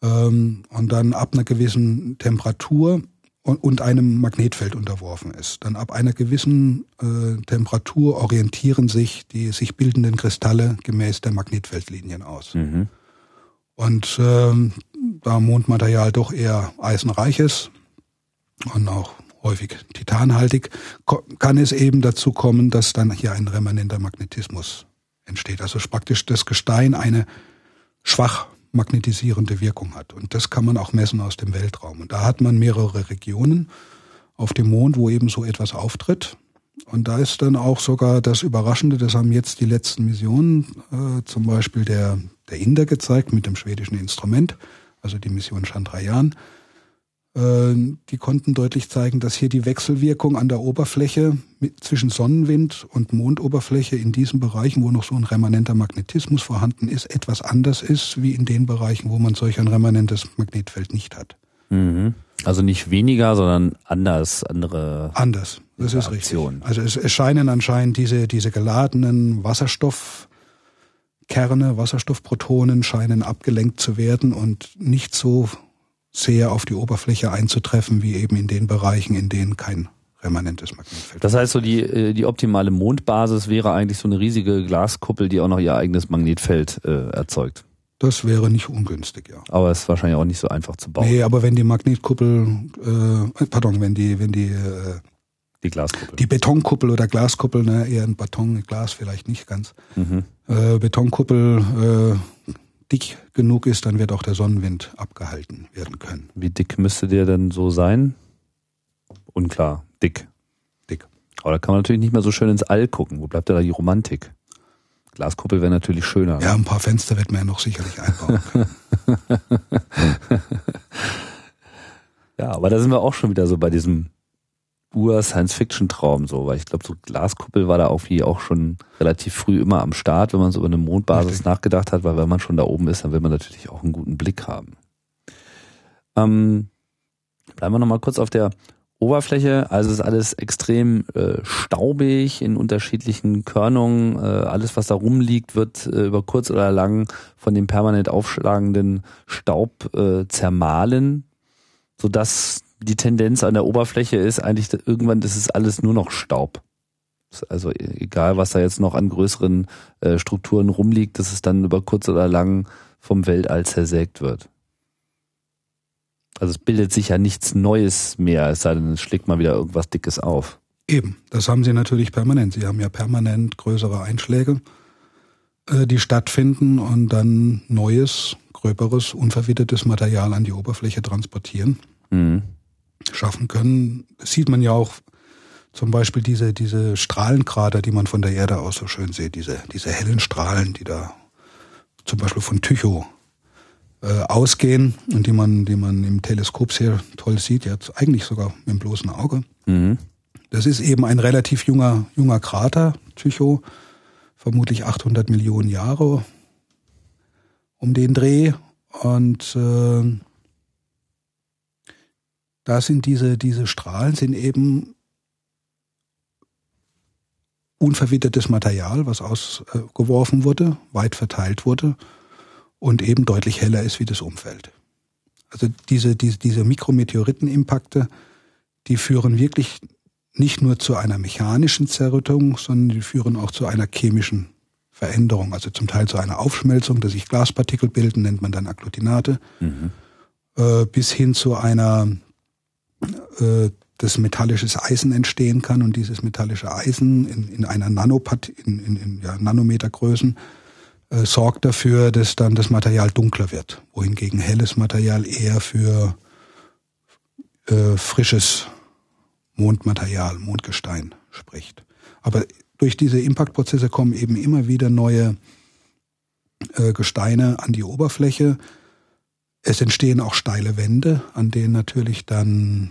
ähm, und dann ab einer gewissen Temperatur und, und einem Magnetfeld unterworfen ist, dann ab einer gewissen äh, Temperatur orientieren sich die sich bildenden Kristalle gemäß der Magnetfeldlinien aus. Mhm. Und ähm, da Mondmaterial doch eher eisenreich ist und auch häufig titanhaltig, kann es eben dazu kommen, dass dann hier ein remanenter Magnetismus entsteht. Also praktisch das Gestein eine schwach magnetisierende Wirkung hat. Und das kann man auch messen aus dem Weltraum. Und da hat man mehrere Regionen auf dem Mond, wo eben so etwas auftritt. Und da ist dann auch sogar das Überraschende, das haben jetzt die letzten Missionen, äh, zum Beispiel der, der Inder gezeigt mit dem schwedischen Instrument, also die Mission Chandrayaan, die konnten deutlich zeigen, dass hier die Wechselwirkung an der Oberfläche zwischen Sonnenwind und Mondoberfläche in diesen Bereichen, wo noch so ein remanenter Magnetismus vorhanden ist, etwas anders ist, wie in den Bereichen, wo man solch ein remanentes Magnetfeld nicht hat. Mhm. Also nicht weniger, sondern anders, andere. Anders, das ist richtig. Also es, es scheinen anscheinend diese, diese geladenen Wasserstoffkerne, Wasserstoffprotonen scheinen abgelenkt zu werden und nicht so sehr auf die Oberfläche einzutreffen, wie eben in den Bereichen, in denen kein remanentes Magnetfeld. Das heißt, so die, äh, die optimale Mondbasis wäre eigentlich so eine riesige Glaskuppel, die auch noch ihr eigenes Magnetfeld äh, erzeugt. Das wäre nicht ungünstig, ja. Aber es ist wahrscheinlich auch nicht so einfach zu bauen. Nee, aber wenn die Magnetkuppel, äh, pardon, wenn die, wenn die äh, die Glaskuppel. Die Betonkuppel oder Glaskuppel, ne, eher ein Beton, Glas vielleicht nicht ganz. Mhm. Äh, Betonkuppel äh, dick genug ist, dann wird auch der Sonnenwind abgehalten werden können. Wie dick müsste der denn so sein? Unklar. Dick. Dick. Aber da kann man natürlich nicht mehr so schön ins All gucken. Wo bleibt da die Romantik? Glaskuppel wäre natürlich schöner. Ja, ein paar Fenster wird man ja noch sicherlich einbauen. <laughs> ja, aber da sind wir auch schon wieder so bei diesem Ur-Science-Fiction-Traum so, weil ich glaube, so Glaskuppel war da auch wie auch schon relativ früh immer am Start, wenn man so über eine Mondbasis Richtig. nachgedacht hat, weil wenn man schon da oben ist, dann will man natürlich auch einen guten Blick haben. Ähm, bleiben wir nochmal kurz auf der Oberfläche. Also ist alles extrem äh, staubig in unterschiedlichen Körnungen. Äh, alles, was da rumliegt, wird äh, über kurz oder lang von dem permanent aufschlagenden Staub äh, zermahlen, sodass die Tendenz an der Oberfläche ist eigentlich, irgendwann ist es alles nur noch Staub. Also egal, was da jetzt noch an größeren äh, Strukturen rumliegt, dass es dann über kurz oder lang vom Weltall zersägt wird. Also es bildet sich ja nichts Neues mehr, es sei denn, es schlägt mal wieder irgendwas Dickes auf. Eben, das haben sie natürlich permanent. Sie haben ja permanent größere Einschläge, äh, die stattfinden und dann neues, gröberes, unverwittertes Material an die Oberfläche transportieren. Mhm schaffen können. Das sieht man ja auch zum Beispiel diese, diese Strahlenkrater, die man von der Erde aus so schön sieht, diese, diese hellen Strahlen, die da zum Beispiel von Tycho äh, ausgehen und die man, die man im Teleskop sehr toll sieht, jetzt eigentlich sogar mit dem bloßen Auge. Mhm. Das ist eben ein relativ junger, junger Krater, Tycho, vermutlich 800 Millionen Jahre um den Dreh und äh, da sind diese, diese Strahlen sind eben unverwittertes Material, was ausgeworfen wurde, weit verteilt wurde und eben deutlich heller ist wie das Umfeld. Also diese, diese, diese Mikrometeoritenimpakte, die führen wirklich nicht nur zu einer mechanischen Zerrüttung, sondern die führen auch zu einer chemischen Veränderung, also zum Teil zu einer Aufschmelzung, dass sich Glaspartikel bilden, nennt man dann Agglutinate, mhm. äh, bis hin zu einer, äh, dass metallisches Eisen entstehen kann und dieses metallische Eisen in, in einer Nanopat in, in, in ja, Nanometergrößen äh, sorgt dafür, dass dann das Material dunkler wird, wohingegen helles Material eher für äh, frisches Mondmaterial, Mondgestein spricht. Aber durch diese Impaktprozesse kommen eben immer wieder neue äh, Gesteine an die Oberfläche. Es entstehen auch steile Wände, an denen natürlich dann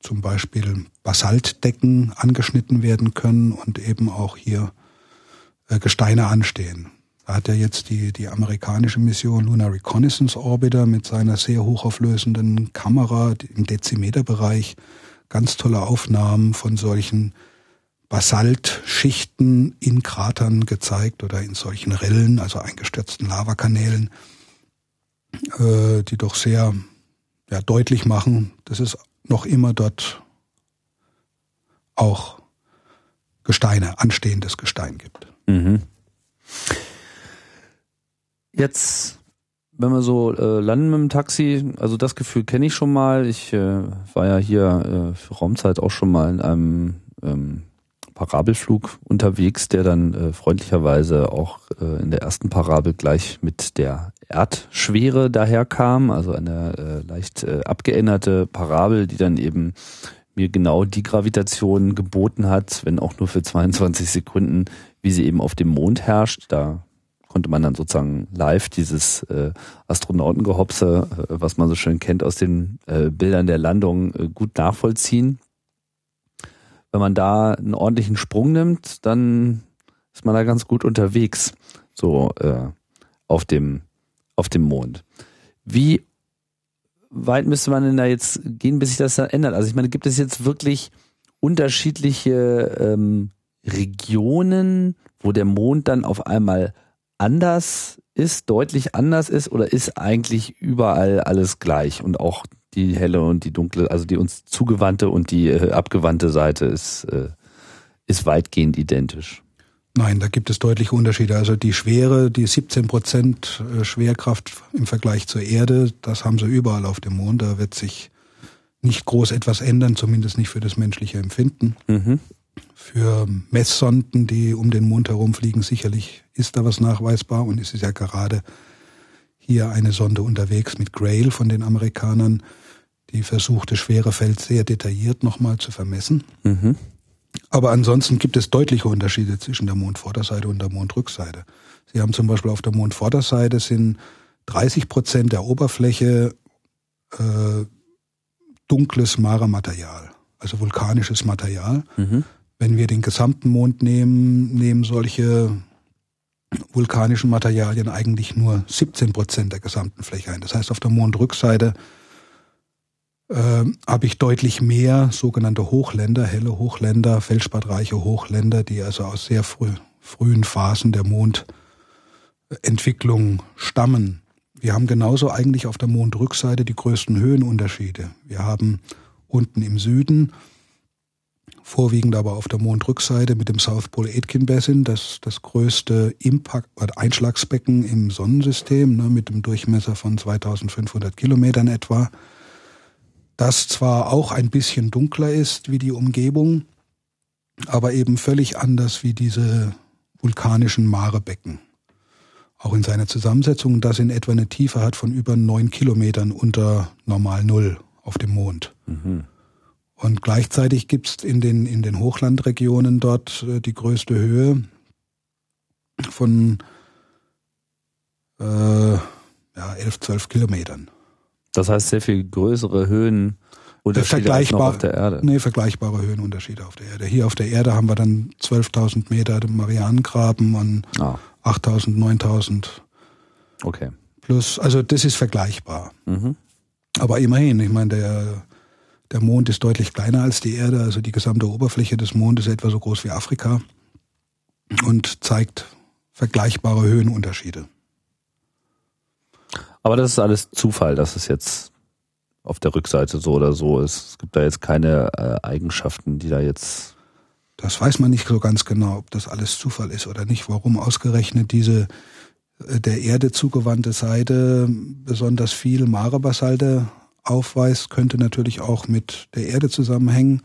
zum Beispiel Basaltdecken angeschnitten werden können und eben auch hier äh, Gesteine anstehen. Da hat ja jetzt die, die amerikanische Mission Lunar Reconnaissance Orbiter mit seiner sehr hochauflösenden Kamera im Dezimeterbereich ganz tolle Aufnahmen von solchen Basaltschichten in Kratern gezeigt oder in solchen Rillen, also eingestürzten Lavakanälen, äh, die doch sehr ja, deutlich machen, dass es noch immer dort auch Gesteine, anstehendes Gestein gibt. Mhm. Jetzt wenn wir so äh, landen mit dem Taxi, also das Gefühl kenne ich schon mal. Ich äh, war ja hier äh, für Raumzeit auch schon mal in einem ähm, Parabelflug unterwegs, der dann äh, freundlicherweise auch äh, in der ersten Parabel gleich mit der Erdschwere daherkam, also eine äh, leicht äh, abgeänderte Parabel, die dann eben mir genau die Gravitation geboten hat, wenn auch nur für 22 Sekunden, wie sie eben auf dem Mond herrscht. Da konnte man dann sozusagen live dieses äh, Astronautengehopse, äh, was man so schön kennt aus den äh, Bildern der Landung, äh, gut nachvollziehen. Wenn man da einen ordentlichen Sprung nimmt, dann ist man da ganz gut unterwegs, so äh, auf dem auf dem Mond. Wie weit müsste man denn da jetzt gehen, bis sich das dann ändert? Also ich meine, gibt es jetzt wirklich unterschiedliche ähm, Regionen, wo der Mond dann auf einmal anders ist, deutlich anders ist oder ist eigentlich überall alles gleich und auch die helle und die dunkle, also die uns zugewandte und die äh, abgewandte Seite ist, äh, ist weitgehend identisch. Nein, da gibt es deutliche Unterschiede. Also die Schwere, die 17 Prozent äh, Schwerkraft im Vergleich zur Erde, das haben sie überall auf dem Mond. Da wird sich nicht groß etwas ändern, zumindest nicht für das menschliche Empfinden. Mhm. Für Messsonden, die um den Mond herumfliegen, sicherlich ist da was nachweisbar und es ist ja gerade hier eine Sonde unterwegs mit Grail von den Amerikanern, die versucht, das schwere Feld sehr detailliert nochmal zu vermessen. Mhm. Aber ansonsten gibt es deutliche Unterschiede zwischen der Mondvorderseite und der Mondrückseite. Sie haben zum Beispiel auf der Mondvorderseite sind 30 Prozent der Oberfläche äh, dunkles Mara-Material, also vulkanisches Material. Mhm. Wenn wir den gesamten Mond nehmen, nehmen solche vulkanischen Materialien eigentlich nur 17 Prozent der gesamten Fläche ein. Das heißt, auf der Mondrückseite äh, habe ich deutlich mehr sogenannte Hochländer, helle Hochländer, feldspadreiche Hochländer, die also aus sehr früh, frühen Phasen der Mondentwicklung stammen. Wir haben genauso eigentlich auf der Mondrückseite die größten Höhenunterschiede. Wir haben unten im Süden vorwiegend aber auf der Mondrückseite mit dem South Pole Aitken Basin, das, das größte Impact, Einschlagsbecken im Sonnensystem, ne, mit dem Durchmesser von 2500 Kilometern etwa, das zwar auch ein bisschen dunkler ist wie die Umgebung, aber eben völlig anders wie diese vulkanischen Marebecken. Auch in seiner Zusammensetzung, das in etwa eine Tiefe hat von über neun Kilometern unter Normal Null auf dem Mond. Mhm. Und gleichzeitig gibt's in den, in den Hochlandregionen dort äh, die größte Höhe von äh, ja, 11, 12 Kilometern. Das heißt sehr viel größere Höhen. Noch auf der Erde. Nee, vergleichbare Höhenunterschiede auf der Erde. Hier auf der Erde haben wir dann 12.000 Meter Marianengraben und ah. 8.000, 9.000. Okay. Plus, also das ist vergleichbar. Mhm. Aber immerhin, ich meine, der der Mond ist deutlich kleiner als die Erde, also die gesamte Oberfläche des Mondes ist etwa so groß wie Afrika und zeigt vergleichbare Höhenunterschiede. Aber das ist alles Zufall, dass es jetzt auf der Rückseite so oder so. Es gibt da jetzt keine äh, Eigenschaften, die da jetzt. Das weiß man nicht so ganz genau, ob das alles Zufall ist oder nicht. Warum ausgerechnet diese äh, der Erde zugewandte Seite besonders viel Mare-Basalte aufweist, könnte natürlich auch mit der Erde zusammenhängen.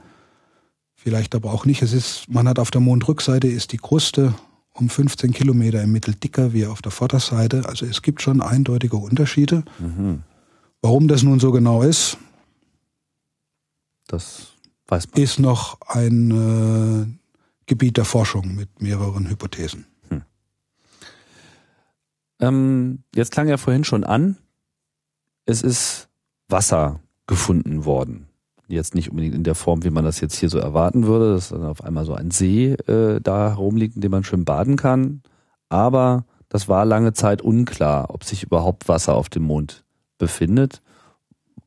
Vielleicht aber auch nicht. Es ist, man hat auf der Mondrückseite ist die Kruste um 15 Kilometer im Mittel dicker wie auf der Vorderseite. Also es gibt schon eindeutige Unterschiede. Mhm. Warum das nun so genau ist, das weiß man. Ist noch ein äh, Gebiet der Forschung mit mehreren Hypothesen. Hm. Ähm, jetzt klang ja vorhin schon an, es ist Wasser gefunden worden. Jetzt nicht unbedingt in der Form, wie man das jetzt hier so erwarten würde, dass dann auf einmal so ein See äh, da herumliegt, in dem man schön baden kann. Aber das war lange Zeit unklar, ob sich überhaupt Wasser auf dem Mond befindet.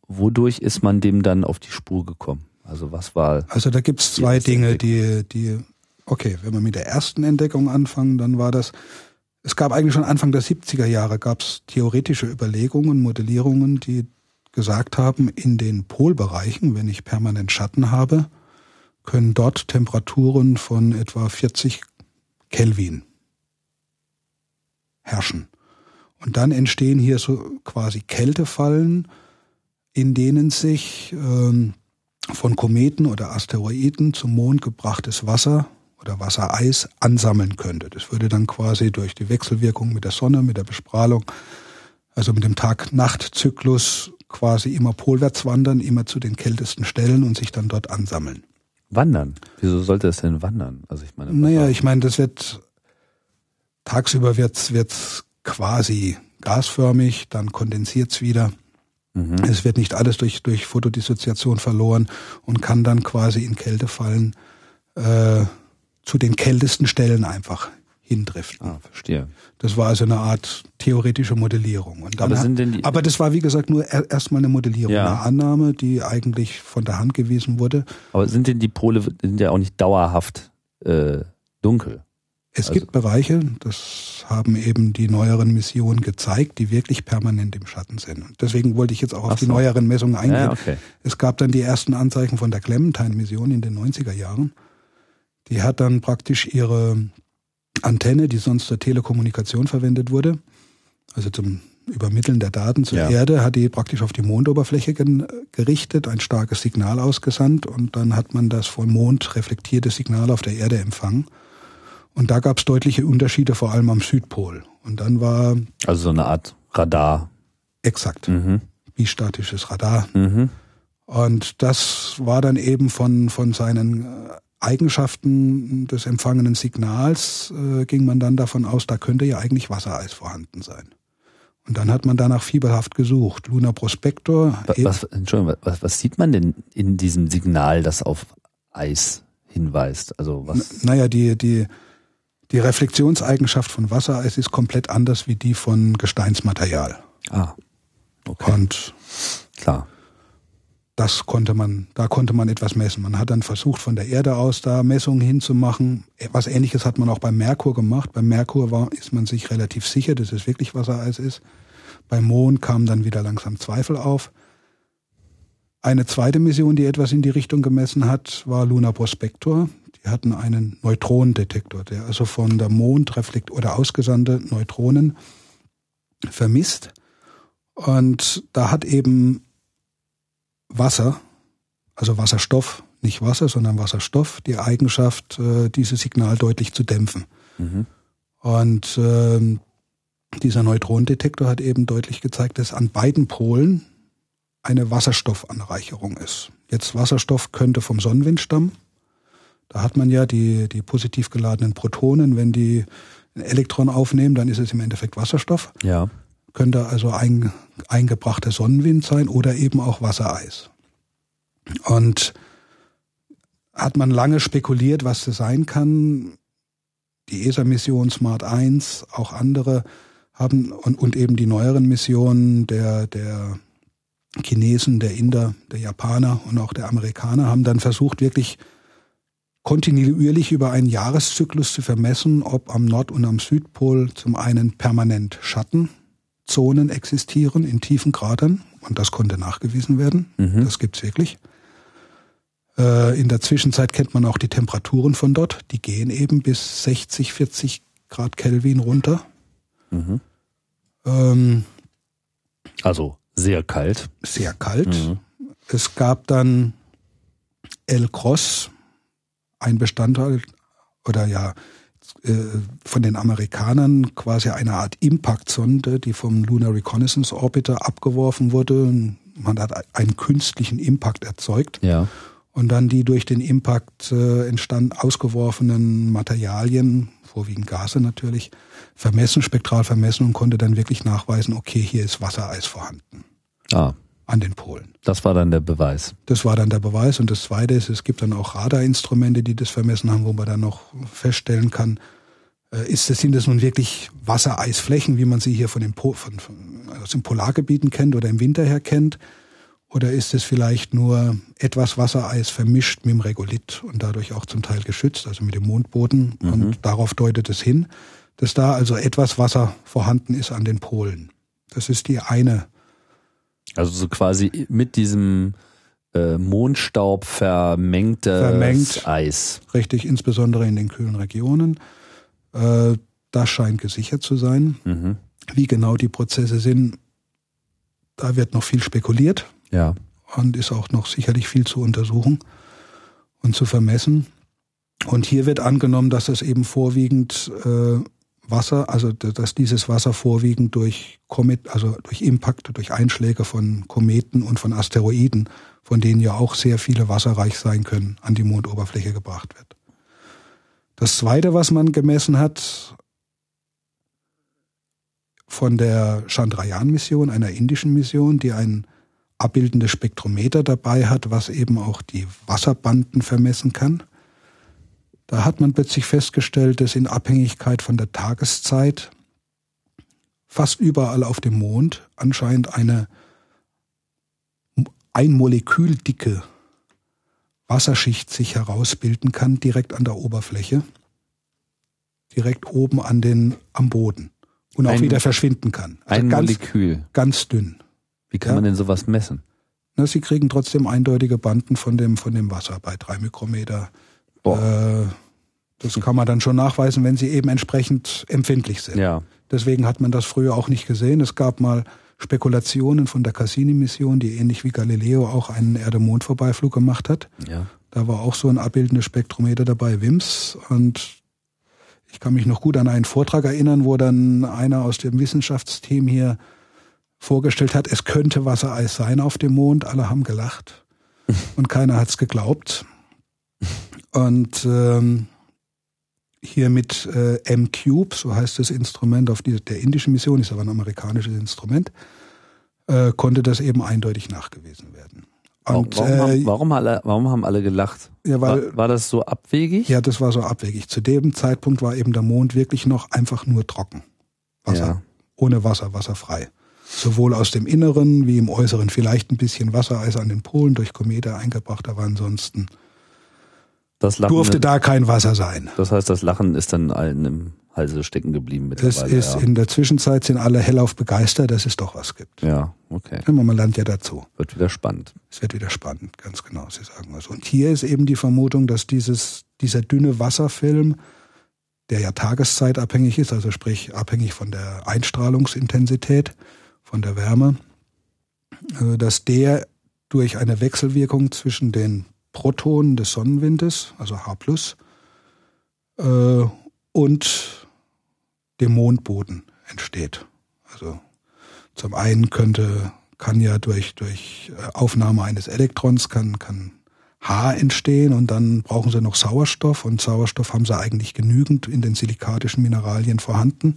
Wodurch ist man dem dann auf die Spur gekommen? Also was war? Also da gibt es zwei Dinge, die, die, okay, wenn wir mit der ersten Entdeckung anfangen, dann war das, es gab eigentlich schon Anfang der 70er Jahre gab es theoretische Überlegungen, Modellierungen, die gesagt haben, in den Polbereichen, wenn ich permanent Schatten habe, können dort Temperaturen von etwa 40 Kelvin herrschen. Und dann entstehen hier so quasi Kältefallen, in denen sich ähm, von Kometen oder Asteroiden zum Mond gebrachtes Wasser oder Wassereis ansammeln könnte. Das würde dann quasi durch die Wechselwirkung mit der Sonne, mit der Bestrahlung, also mit dem Tag-Nacht-Zyklus quasi immer polwärts wandern, immer zu den kältesten Stellen und sich dann dort ansammeln. Wandern? Wieso sollte es denn wandern? Also ich meine. Naja, ich meine, das wird tagsüber wird's wird's quasi gasförmig, dann kondensiert's wieder. Mhm. Es wird nicht alles durch durch Fotodissoziation verloren und kann dann quasi in Kältefallen äh, zu den kältesten Stellen einfach hindriften. Ah, verstehe. Das war also eine Art theoretische Modellierung. Und aber, sind denn die, aber das war, wie gesagt, nur erstmal eine Modellierung, ja. eine Annahme, die eigentlich von der Hand gewiesen wurde. Aber sind denn die Pole sind ja auch nicht dauerhaft äh, dunkel? Es also. gibt Bereiche, das haben eben die neueren Missionen gezeigt, die wirklich permanent im Schatten sind. Und deswegen wollte ich jetzt auch auf so. die neueren Messungen eingehen. Ja, okay. Es gab dann die ersten Anzeichen von der Clementine-Mission in den 90er Jahren. Die hat dann praktisch ihre Antenne, die sonst zur Telekommunikation verwendet wurde, also zum Übermitteln der Daten zur ja. Erde, hat die praktisch auf die Mondoberfläche gerichtet, ein starkes Signal ausgesandt und dann hat man das vom Mond reflektierte Signal auf der Erde empfangen. Und da gab es deutliche Unterschiede, vor allem am Südpol. Und dann war. Also so eine Art Radar. Exakt. Mhm. Bistatisches Radar. Mhm. Und das war dann eben von, von seinen Eigenschaften des empfangenen Signals äh, ging man dann davon aus, da könnte ja eigentlich Wassereis vorhanden sein. Und dann hat man danach fieberhaft gesucht. Luna Prospector. Was, Entschuldigung, was, was sieht man denn in diesem Signal, das auf Eis hinweist? Also was? naja, die, die, die Reflexionseigenschaft von Wassereis ist komplett anders wie die von Gesteinsmaterial. Ah. Okay. Und klar das konnte man, da konnte man etwas messen. Man hat dann versucht, von der Erde aus da Messungen hinzumachen. Was ähnliches hat man auch beim Merkur gemacht. Beim Merkur war, ist man sich relativ sicher, dass es wirklich Wassereis ist. Beim Mond kamen dann wieder langsam Zweifel auf. Eine zweite Mission, die etwas in die Richtung gemessen hat, war Luna Prospector. Die hatten einen Neutronendetektor, der also von der Mond reflekt oder ausgesandte Neutronen vermisst. Und da hat eben Wasser, also Wasserstoff, nicht Wasser, sondern Wasserstoff, die Eigenschaft, äh, dieses Signal deutlich zu dämpfen. Mhm. Und äh, dieser Neutronendetektor hat eben deutlich gezeigt, dass an beiden Polen eine Wasserstoffanreicherung ist. Jetzt Wasserstoff könnte vom Sonnenwind stammen. Da hat man ja die, die positiv geladenen Protonen, wenn die ein Elektron aufnehmen, dann ist es im Endeffekt Wasserstoff. Ja könnte also ein, eingebrachter Sonnenwind sein oder eben auch Wassereis. Und hat man lange spekuliert, was das sein kann. Die ESA-Mission Smart 1, auch andere haben und, und eben die neueren Missionen der, der Chinesen, der Inder, der Japaner und auch der Amerikaner haben dann versucht, wirklich kontinuierlich über einen Jahreszyklus zu vermessen, ob am Nord- und am Südpol zum einen permanent Schatten Zonen existieren in tiefen Kratern und das konnte nachgewiesen werden. Mhm. Das gibt's wirklich. Äh, in der Zwischenzeit kennt man auch die Temperaturen von dort. Die gehen eben bis 60, 40 Grad Kelvin runter. Mhm. Ähm, Also sehr kalt. sehr kalt. Mhm. Es gab dann El Cross, ein Bestandteil oder ja äh, von den Amerikanern quasi eine Art Impactsonde, die vom Lunar Reconnaissance Orbiter abgeworfen wurde. Man hat einen künstlichen Impact erzeugt Ja. und dann die durch den Impact äh, entstand ausgeworfenen Materialien, vorwiegend Gase natürlich, vermessen, spektral vermessen und konnte dann wirklich nachweisen, okay, hier ist Wassereis vorhanden Ah, an den Polen. das war dann der Beweis. Das war dann der Beweis. Und das Zweite ist, es gibt dann auch Radarinstrumente, die das vermessen haben, wo man dann noch feststellen kann, äh, ist das, sind das nun wirklich Wassereisflächen, wie man sie hier von den, po von, von, aus den Polargebieten kennt oder im Winter her kennt? Oder ist es vielleicht nur etwas Wassereis vermischt mit dem Regolith und dadurch auch zum Teil geschützt, also mit dem Mondboden? Und darauf deutet es hin, dass da also etwas Wasser vorhanden ist an den Polen. Das ist die eine Also so quasi mit diesem äh, Mondstaub vermengtes Vermengt. Eis. richtig, insbesondere in den kühlen Regionen. Äh, das scheint gesichert zu sein. Mhm. Wie genau die Prozesse sind, da wird noch viel spekuliert Ja. und ist auch noch sicherlich viel zu untersuchen und zu vermessen. Und hier wird angenommen, dass es eben vorwiegend äh, Wasser, also dass dieses Wasser vorwiegend durch Komet, also durch Impakte, durch Einschläge von Kometen und von Asteroiden, von denen ja auch sehr viele wasserreich sein können, an die Mondoberfläche gebracht wird. Das zweite, was man gemessen hat, von der Chandrayaan-Mission, einer indischen Mission, die ein abbildendes Spektrometer dabei hat, was eben auch die Wasserbanden vermessen kann. Da hat man plötzlich festgestellt, dass in Abhängigkeit von der Tageszeit fast überall auf dem Mond anscheinend eine ein Molekül dicke Wasserschicht sich herausbilden kann, direkt an der Oberfläche, direkt oben an den, am Boden und auch Ein- wieder verschwinden kann. Also Ein ganz, Molekül. ganz dünn. Wie kann Ja. man denn sowas messen? Na, sie kriegen trotzdem eindeutige Banden von dem, von dem Wasser bei drei Mikrometer. Äh, das kann man dann schon nachweisen, wenn sie eben entsprechend empfindlich sind. Ja. Deswegen hat man das früher auch nicht gesehen. Es gab mal Spekulationen von der Cassini-Mission, die ähnlich wie Galileo auch einen Erde-Mond-Vorbeiflug gemacht hat. Ja. Da war auch so ein abbildendes Spektrometer dabei, WIMS. Und ich kann mich noch gut an einen Vortrag erinnern, wo dann einer aus dem Wissenschaftsteam hier vorgestellt hat, es könnte Wassereis sein auf dem Mond. Alle haben gelacht <laughs> und keiner hat es geglaubt. Und ähm, hier mit äh, M-Cube, so heißt das Instrument auf die, der indischen Mission, ist aber ein amerikanisches Instrument, äh, konnte das eben eindeutig nachgewiesen werden. Und, warum, äh, haben, warum, alle, warum haben alle gelacht? ja, weil, War, war das so abwegig? ja, das war so abwegig. Zu dem Zeitpunkt war eben der Mond wirklich noch einfach nur trocken. Wasser. Ja. Ohne Wasser, wasserfrei. Sowohl aus dem Inneren wie im Äußeren. Vielleicht ein bisschen Wassereis an den Polen durch Komete eingebracht, aber ansonsten Das Lachen, durfte da kein Wasser sein. Das heißt, das Lachen ist dann allen im Halse stecken geblieben Es mittlerweile. ist ja. in der Zwischenzeit sind alle hellauf begeistert, dass es doch was gibt. ja, okay. Man lernt ja dazu. Wird wieder spannend. Es wird wieder spannend, ganz genau, Sie sagen was. Und hier ist eben die Vermutung, dass dieses, dieser dünne Wasserfilm, der ja tageszeitabhängig ist, also sprich abhängig von der Einstrahlungsintensität, von der Wärme, äh, dass der durch eine Wechselwirkung zwischen den Protonen des Sonnenwindes, also H+, äh, und dem Mondboden entsteht. Also zum einen könnte, kann ja durch, durch äh, Aufnahme eines Elektrons kann, kann H entstehen und dann brauchen sie noch Sauerstoff und Sauerstoff haben sie eigentlich genügend in den silikatischen Mineralien vorhanden,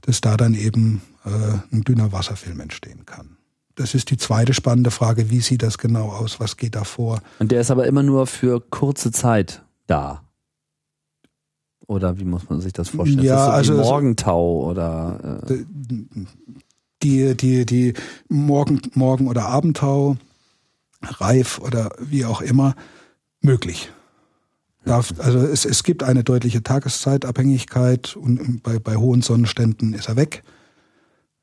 dass da dann eben äh, ein dünner Wasserfilm entstehen kann. Das ist die zweite spannende Frage, wie sieht das genau aus, was geht da vor? Und der ist aber immer nur für kurze Zeit da. Oder wie muss man sich das vorstellen? Ja, das so also Morgentau oder äh, die, die, die Morgen, Morgen- oder Abendtau, Reif oder wie auch immer, möglich. Darf, also es, es gibt eine deutliche Tageszeitabhängigkeit und bei, bei hohen Sonnenständen ist er weg.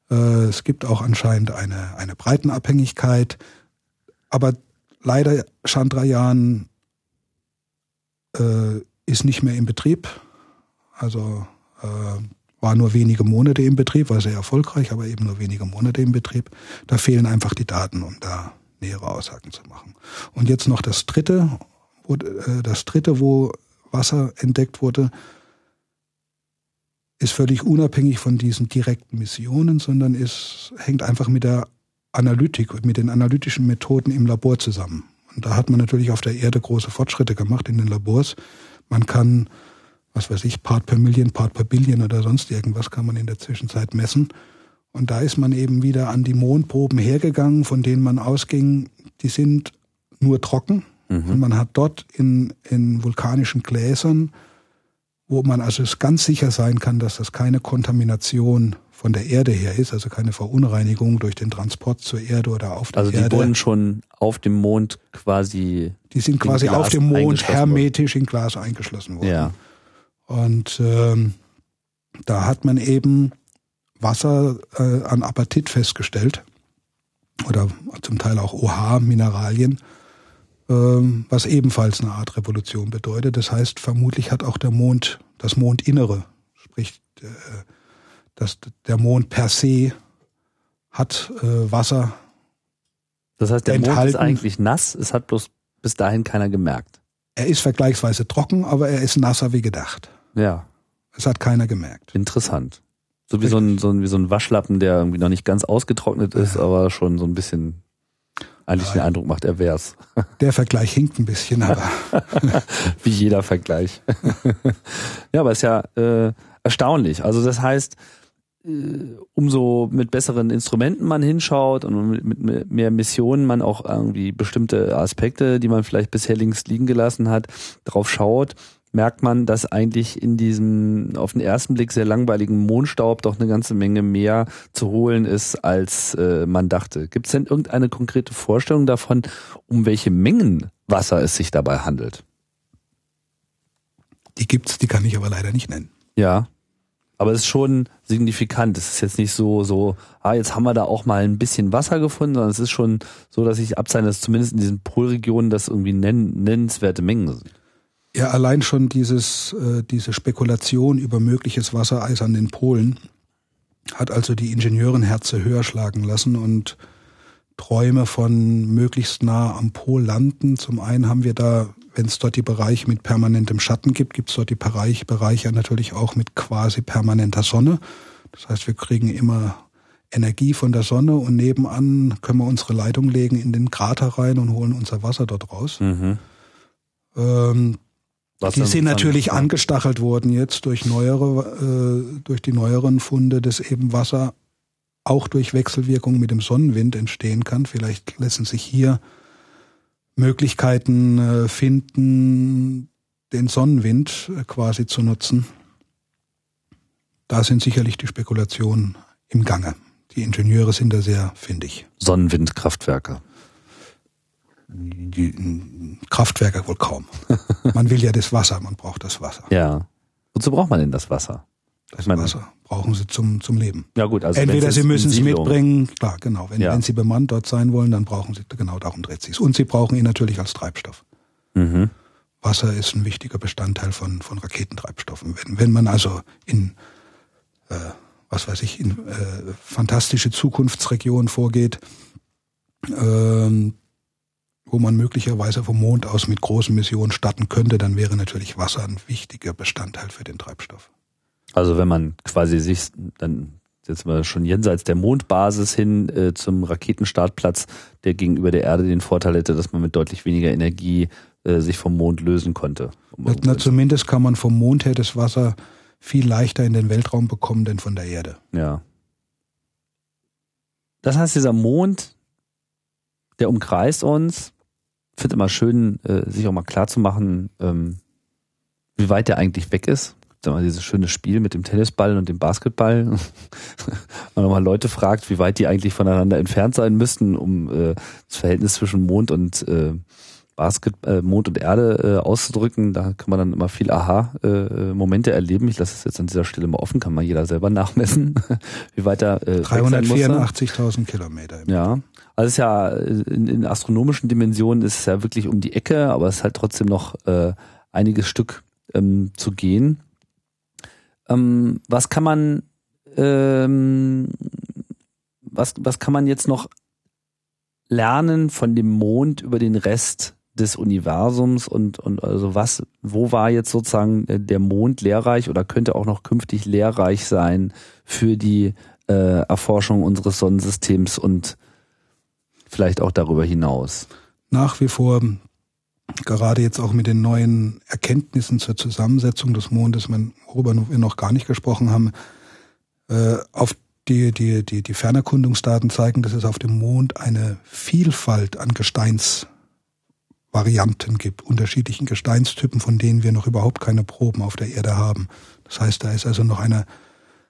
Äh, es gibt auch anscheinend eine, eine Breitenabhängigkeit. Aber leider Chandrayaan äh, ist nicht mehr in Betrieb. Also äh, war nur wenige Monate im Betrieb, war sehr erfolgreich, aber eben nur wenige Monate im Betrieb. Da fehlen einfach die Daten, um da nähere Aussagen zu machen. Und jetzt noch das dritte, wo, äh, das dritte, wo Wasser entdeckt wurde, ist völlig unabhängig von diesen direkten Missionen, sondern ist, hängt einfach mit der Analytik, mit den analytischen Methoden im Labor zusammen. Und da hat man natürlich auf der Erde große Fortschritte gemacht in den Labors. Man kann was weiß ich, Part per Million, Part per Billion oder sonst irgendwas kann man in der Zwischenzeit messen. Und da ist man eben wieder an die Mondproben hergegangen, von denen man ausging, die sind nur trocken. Mhm. Und man hat dort in, in vulkanischen Gläsern, wo man also ganz sicher sein kann, dass das keine Kontamination von der Erde her ist, also keine Verunreinigung durch den Transport zur Erde oder auf der Erde. Also die wurden schon auf dem Mond quasi. Die sind quasi auf dem Mond hermetisch in Glas eingeschlossen worden. Ja. Und ähm, da hat man eben Wasser äh, an Apatit festgestellt oder zum Teil auch OH-Mineralien, was ebenfalls eine Art Revolution bedeutet. Das heißt, vermutlich hat auch der Mond das Mondinnere, sprich äh, dass der Mond per se hat äh, Wasser. Das heißt, der enthalten. Mond ist eigentlich nass, es hat bloß bis dahin keiner gemerkt. Er ist vergleichsweise trocken, aber er ist nasser wie gedacht. Ja. Es hat keiner gemerkt. Interessant. So wie so ein, so ein, wie so ein Waschlappen, der irgendwie noch nicht ganz ausgetrocknet ist, Ja. aber schon so ein bisschen eigentlich den. Eindruck macht, er wär's. <laughs> Der Vergleich hinkt ein bisschen, aber <laughs> wie jeder Vergleich. <laughs> ja, aber ist ja äh, erstaunlich. Also das heißt, äh, umso mit besseren Instrumenten man hinschaut und mit- mit mehr Missionen man auch irgendwie bestimmte Aspekte, die man vielleicht bisher links liegen gelassen hat, drauf schaut, merkt man, dass eigentlich in diesem auf den ersten Blick sehr langweiligen Mondstaub doch eine ganze Menge mehr zu holen ist, als äh, man dachte. Gibt es denn irgendeine konkrete Vorstellung davon, um welche Mengen Wasser es sich dabei handelt? die gibt's, die kann ich aber leider nicht nennen. Ja. Aber es ist schon signifikant. Es ist jetzt nicht so, so, ah, jetzt haben wir da auch mal ein bisschen Wasser gefunden, sondern es ist schon so, dass ich abzeichne, dass zumindest in diesen Polregionen das irgendwie nenn, nennenswerte Mengen sind. Ja, allein schon dieses, äh, diese Spekulation über mögliches Wassereis an den Polen hat also die Ingenieurenherze höher schlagen lassen und Träume von möglichst nah am Pol landen. Zum einen haben wir da, wenn es dort die Bereiche mit permanentem Schatten gibt, gibt es dort die Bereich, Bereiche natürlich auch mit quasi permanenter Sonne. Das heißt, wir kriegen immer Energie von der Sonne und nebenan können wir unsere Leitung legen in den Krater rein und holen unser Wasser dort raus. Mhm. Ähm, Was die sind natürlich sozusagen- angestachelt worden jetzt durch neuere, äh, durch die neueren Funde, dass eben Wasser auch durch Wechselwirkung mit dem Sonnenwind entstehen kann. Vielleicht lassen sich hier Möglichkeiten äh, finden, den Sonnenwind äh, quasi zu nutzen. Da sind sicherlich die Spekulationen im Gange. Die Ingenieure sind da sehr findig. Sonnenwindkraftwerke. Die Kraftwerke wohl kaum. <laughs> Man will ja das Wasser, man braucht das Wasser. Ja. Wozu braucht man denn das Wasser? Das meine- Wasser brauchen sie zum, zum Leben. Ja gut, also Entweder sie müssen es mitbringen, klar, genau. Wenn, Ja. wenn sie bemannt dort sein wollen, dann brauchen sie, genau darum dreht sich's. Und sie brauchen ihn natürlich als Treibstoff. Mhm. Wasser ist ein wichtiger Bestandteil von, von Raketentreibstoffen. Wenn, wenn man also in, äh, was weiß ich, in äh, fantastische Zukunftsregionen vorgeht, ähm, wo man möglicherweise vom Mond aus mit großen Missionen starten könnte, dann wäre natürlich Wasser ein wichtiger Bestandteil für den Treibstoff. Also wenn man quasi sich dann jetzt mal schon jenseits der Mondbasis hin äh, zum Raketenstartplatz, der gegenüber der Erde den Vorteil hätte, dass man mit deutlich weniger Energie äh, sich vom Mond lösen konnte. Na, na, zumindest kann man vom Mond her das Wasser viel leichter in den Weltraum bekommen, denn von der Erde. Ja. Das heißt, dieser Mond, der umkreist uns. Ich finde immer schön, äh, sich auch mal klar zu machen, ähm, wie weit der eigentlich weg ist. Sag mal, dieses schöne Spiel mit dem Tennisball und dem Basketball. <laughs> Man nochmal Leute fragt, wie weit die eigentlich voneinander entfernt sein müssten, um äh, das Verhältnis zwischen Mond und äh, Basket, äh, Mond und Erde äh, auszudrücken. Da kann man dann immer viel Aha-Momente äh, erleben. Ich lasse es jetzt an dieser Stelle mal offen, kann mal jeder selber nachmessen, <laughs> wie weiter. Äh, 384.000 Kilometer. Ja, also ist ja in, in astronomischen Dimensionen ist es ja wirklich um die Ecke, aber es ist halt trotzdem noch äh, einiges Stück ähm, zu gehen. Ähm, was kann man ähm, was, was kann man jetzt noch lernen von dem Mond über den Rest des Universums und, und also was, wo war jetzt sozusagen äh, der Mond lehrreich oder könnte auch noch künftig lehrreich sein für die äh, Erforschung unseres Sonnensystems und vielleicht auch darüber hinaus? Nach wie vor, gerade jetzt auch mit den neuen Erkenntnissen zur Zusammensetzung des Mondes, worüber wir noch gar nicht gesprochen haben, äh, auf die, die, die, die Fernerkundungsdaten zeigen, dass es auf dem Mond eine Vielfalt an Gesteinsvarianten gibt, unterschiedlichen Gesteinstypen, von denen wir noch überhaupt keine Proben auf der Erde haben. Das heißt, da ist also noch eine,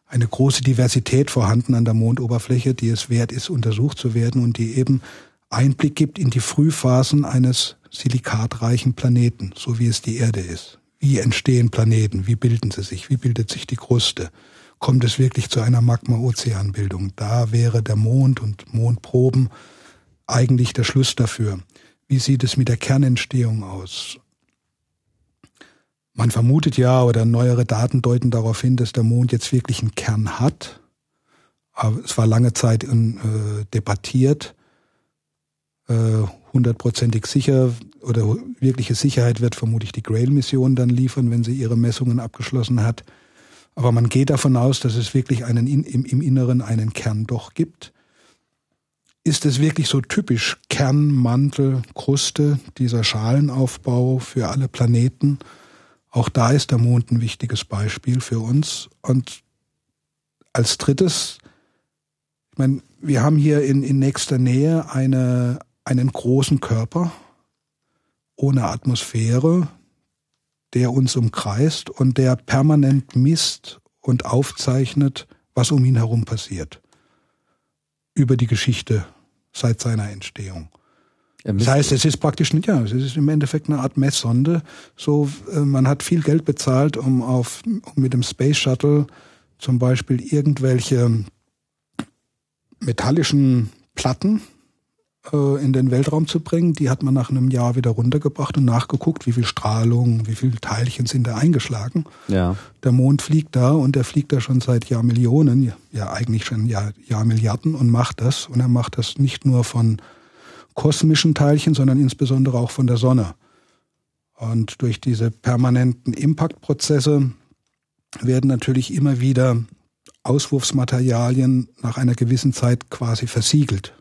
eine große Diversität vorhanden an der Mondoberfläche, die es wert ist, untersucht zu werden und die eben Einblick gibt in die Frühphasen eines silikatreichen Planeten, so wie es die Erde ist. Wie entstehen Planeten? Wie bilden sie sich? Wie bildet sich die Kruste? kommt es wirklich zu einer Magma-Ozeanbildung. Da wäre der Mond und Mondproben eigentlich der Schluss dafür. Wie sieht es mit der Kernentstehung aus? Man vermutet ja, oder neuere Daten deuten darauf hin, dass der Mond jetzt wirklich einen Kern hat. Aber es war lange Zeit äh, debattiert. Äh, hundertprozentig sicher oder wirkliche Sicherheit wird vermutlich die Grail-Mission dann liefern, wenn sie ihre Messungen abgeschlossen hat. Aber man geht davon aus, dass es wirklich einen im, im Inneren einen Kern doch gibt. Ist es wirklich so typisch Kern, Mantel, Kruste, dieser Schalenaufbau für alle Planeten? Auch da ist der Mond ein wichtiges Beispiel für uns. Und als drittes, ich meine, wir haben hier in, in nächster Nähe eine, einen großen Körper ohne Atmosphäre, der uns umkreist und der permanent misst und aufzeichnet, was um ihn herum passiert. Über die Geschichte seit seiner Entstehung. Das heißt, es ist praktisch nicht, ja, es ist im Endeffekt eine Art Messsonde. So, äh, man hat viel Geld bezahlt, um auf, um mit dem Space Shuttle zum Beispiel irgendwelche metallischen Platten äh, in den Weltraum zu bringen. Die hat man nach einem Jahr wieder runtergebracht und nachgeguckt, wie viel Strahlung, wie viele Teilchen sind da eingeschlagen. Ja. Der Mond fliegt da und der fliegt da schon seit Jahrmillionen, ja eigentlich schon Jahr, Jahrmilliarden und macht das. Und er macht das nicht nur von kosmischen Teilchen, sondern insbesondere auch von der Sonne. Und durch diese permanenten Impact-Prozesse werden natürlich immer wieder Auswurfsmaterialien nach einer gewissen Zeit quasi versiegelt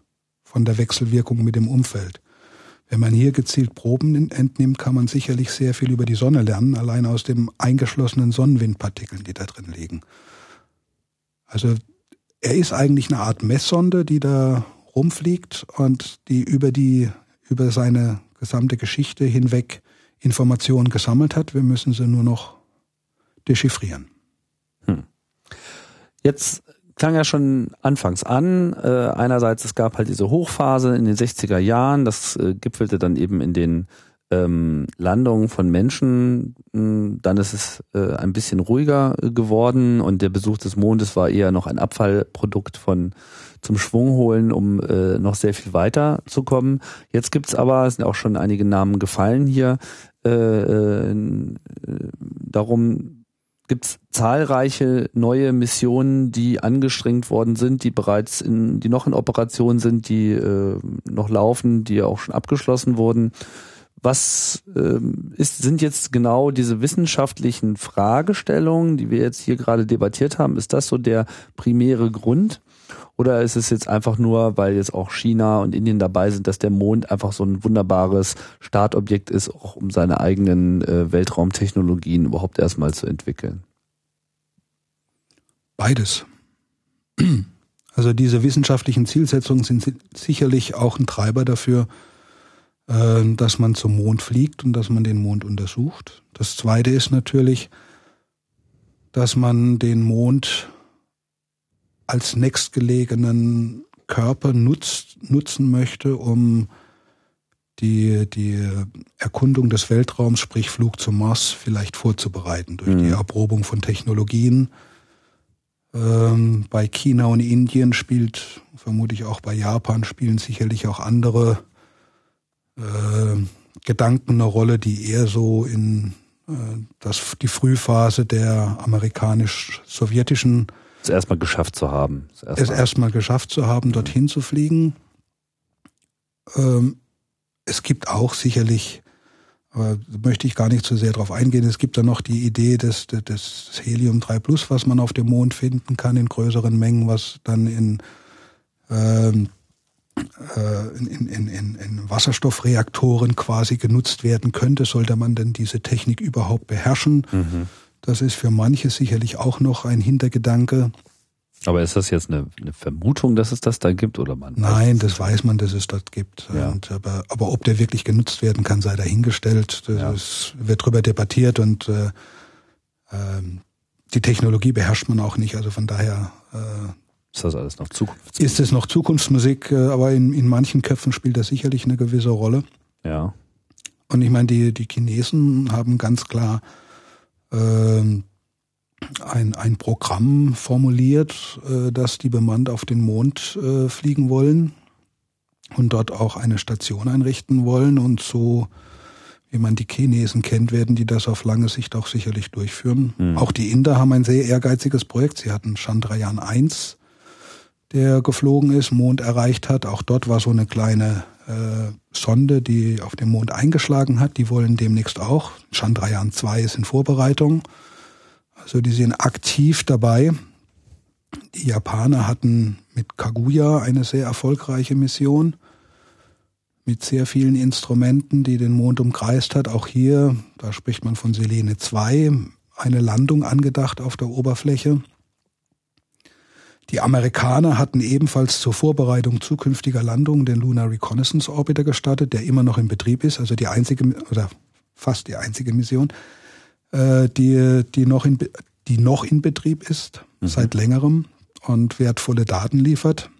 von der Wechselwirkung mit dem Umfeld. Wenn man hier gezielt Proben entnimmt, kann man sicherlich sehr viel über die Sonne lernen, allein aus den eingeschlossenen Sonnenwindpartikeln, die da drin liegen. Also er ist eigentlich eine Art Messsonde, die da rumfliegt und die über die über seine gesamte Geschichte hinweg Informationen gesammelt hat. Wir müssen sie nur noch dechiffrieren. Hm. Jetzt klang ja schon anfangs an. Äh, einerseits, es gab halt diese Hochphase in den 60er Jahren, das äh, gipfelte dann eben in den ähm, Landungen von Menschen. Hm, dann ist es äh, ein bisschen ruhiger geworden und der Besuch des Mondes war eher noch ein Abfallprodukt von zum Schwung holen, um äh, noch sehr viel weiter zu kommen. Jetzt gibt's aber, es sind auch schon einige Namen gefallen hier, äh, äh, darum gibt es zahlreiche neue Missionen, die angestrengt worden sind, die bereits in, die noch in Operation sind, die äh, noch laufen, die auch schon abgeschlossen wurden. Was äh, ist, sind jetzt genau diese wissenschaftlichen Fragestellungen, die wir jetzt hier gerade debattiert haben? Ist das so der primäre Grund? Oder ist es jetzt einfach nur, weil jetzt auch China und Indien dabei sind, dass der Mond einfach so ein wunderbares Startobjekt ist, auch um seine eigenen äh, Weltraumtechnologien überhaupt erstmal zu entwickeln? Beides. <clears throat> Also diese wissenschaftlichen Zielsetzungen sind sicherlich auch ein Treiber dafür, äh, dass man zum Mond fliegt und dass man den Mond untersucht. Das Zweite ist natürlich, dass man den Mond als nächstgelegenen Körper nutzt, nutzen möchte, um die, die Erkundung des Weltraums, sprich Flug zum Mars, vielleicht vorzubereiten durch mhm. die Erprobung von Technologien. Ähm, bei China und Indien spielt, vermutlich auch bei Japan, spielen sicherlich auch andere äh, Gedanken eine Rolle, die eher so in äh, das, die Frühphase der amerikanisch-sowjetischen es erstmal geschafft zu haben. Es erstmal, es erstmal geschafft zu haben, dorthin zu fliegen. Ähm, es gibt auch sicherlich, aber da möchte ich gar nicht zu sehr drauf eingehen, es gibt da noch die Idee des, des Helium 3 Plus, was man auf dem Mond finden kann in größeren Mengen, was dann in, ähm, äh, in, in, in, in Wasserstoffreaktoren quasi genutzt werden könnte, sollte man denn diese Technik überhaupt beherrschen. Mhm. Das ist für manche sicherlich auch noch ein Hintergedanke. Aber ist das jetzt eine, eine, Vermutung, dass es das da gibt oder man? Nein, das weiß man, dass es das gibt. Ja. Und, aber, aber ob der wirklich genutzt werden kann, sei dahingestellt. Das ja. ist, wird darüber debattiert und äh, äh, die Technologie beherrscht man auch nicht. Also von daher äh, ist das alles noch Zukunftsmusik? Ist es noch Zukunftsmusik, äh, aber in, in manchen Köpfen spielt das sicherlich eine gewisse Rolle. Ja. Und ich meine, die, die Chinesen haben ganz klar äh, ein, ein Programm formuliert, äh, dass die bemannt auf den Mond äh, fliegen wollen und dort auch eine Station einrichten wollen. Und so, wie man die Chinesen kennt, werden die das auf lange Sicht auch sicherlich durchführen. Mhm. Auch die Inder haben ein sehr ehrgeiziges Projekt. Sie hatten Chandrayaan 1, der geflogen ist, Mond erreicht hat. Auch dort war so eine kleine Sonde, die auf dem Mond eingeschlagen hat. Die wollen demnächst auch. Chandrayaan 2 ist in Vorbereitung. Also die sind aktiv dabei. Die Japaner hatten mit Kaguya eine sehr erfolgreiche Mission mit sehr vielen Instrumenten, die den Mond umkreist hat. Auch hier, da spricht man von Selene 2, eine Landung angedacht auf der Oberfläche. Die Amerikaner hatten ebenfalls zur Vorbereitung zukünftiger Landungen den Lunar Reconnaissance Orbiter gestartet, der immer noch in Betrieb ist, also die einzige oder fast die einzige Mission, äh, die, die, noch in, die noch in Betrieb ist, mhm. seit längerem und wertvolle Daten liefert.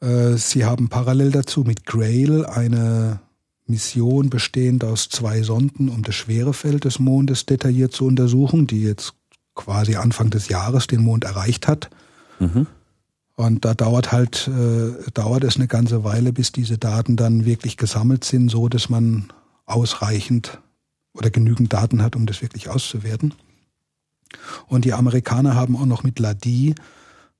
Äh, sie haben parallel dazu mit Grail eine Mission bestehend aus zwei Sonden, um das Schwerefeld des Mondes detailliert zu untersuchen, die jetzt quasi Anfang des Jahres den Mond erreicht hat. Mhm. Und da dauert halt, äh, dauert es eine ganze Weile, bis diese Daten dann wirklich gesammelt sind, so dass man ausreichend oder genügend Daten hat, um das wirklich auszuwerten. Und die Amerikaner haben auch noch mit LADI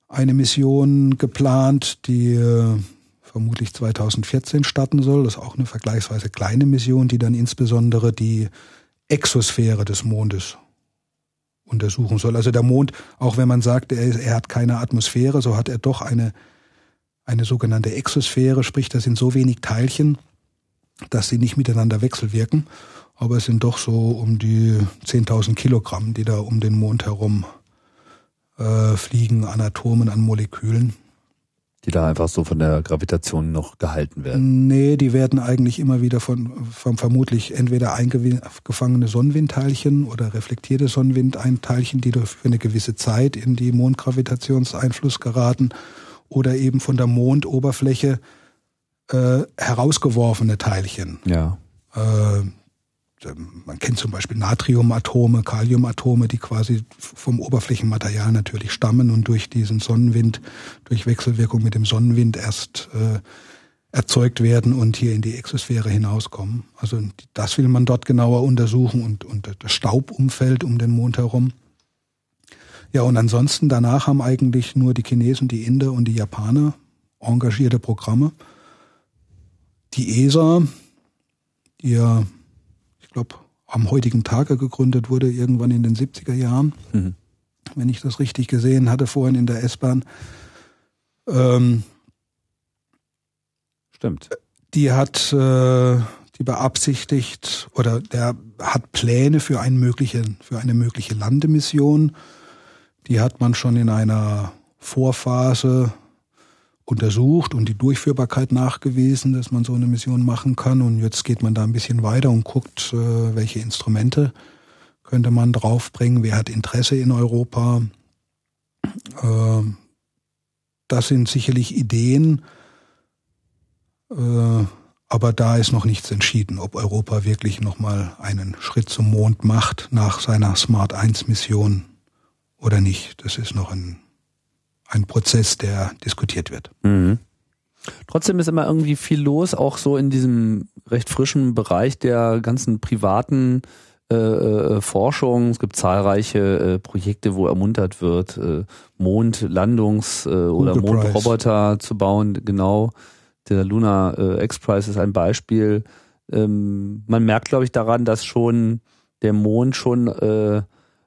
eine Mission geplant, die äh, vermutlich 2014 starten soll. Das ist auch eine vergleichsweise kleine Mission, die dann insbesondere die Exosphäre des Mondes untersuchen soll. Also der Mond, auch wenn man sagt, er, er hat keine Atmosphäre, so hat er doch eine, eine sogenannte Exosphäre, sprich, das sind so wenig Teilchen, dass sie nicht miteinander wechselwirken. Aber es sind doch so um die 10.000 Kilogramm, die da um den Mond herum äh, fliegen, an Atomen, an Molekülen die da einfach so von der Gravitation noch gehalten werden? Nee, die werden eigentlich immer wieder von, von vermutlich entweder eingefangene Sonnenwindteilchen oder reflektierte Sonnenwindteilchen, die für eine gewisse Zeit in die Mondgravitationseinfluss geraten oder eben von der Mondoberfläche äh, herausgeworfene Teilchen. Ja. Äh, man kennt zum Beispiel Natriumatome, Kaliumatome, die quasi vom Oberflächenmaterial natürlich stammen und durch diesen Sonnenwind, durch Wechselwirkung mit dem Sonnenwind erst äh, erzeugt werden und hier in die Exosphäre hinauskommen. Also das will man dort genauer untersuchen und, und das Staubumfeld um den Mond herum. Ja, und ansonsten danach haben eigentlich nur die Chinesen, die Inder und die Japaner engagierte Programme. Die ESA, ja glaube, am heutigen Tage gegründet wurde, irgendwann in den 70er Jahren. Mhm. Wenn ich das richtig gesehen hatte, vorhin in der S-Bahn. Ähm, Stimmt. Die hat, äh, die beabsichtigt oder der hat Pläne für, einen möglichen, für eine mögliche Landemission. Die hat man schon in einer Vorphase untersucht und die Durchführbarkeit nachgewiesen, dass man so eine Mission machen kann. Und jetzt geht man da ein bisschen weiter und guckt, äh, welche Instrumente könnte man draufbringen, wer hat Interesse in Europa. Äh, das sind sicherlich Ideen, äh, Aber da ist noch nichts entschieden, ob Europa wirklich nochmal einen Schritt zum Mond macht nach seiner Smart 1 Mission oder nicht. Das ist noch ein, ein Prozess, der diskutiert wird. Mhm. Trotzdem ist immer irgendwie viel los, auch so in diesem recht frischen Bereich der ganzen privaten äh, äh Forschung. Es gibt zahlreiche äh, Projekte, wo ermuntert wird, äh, Mondlandungs- äh, oder Mondroboter zu bauen. Genau, der Luna äh, X-Prize ist ein Beispiel. Ähm, man merkt, glaube ich, daran, dass schon der Mond schon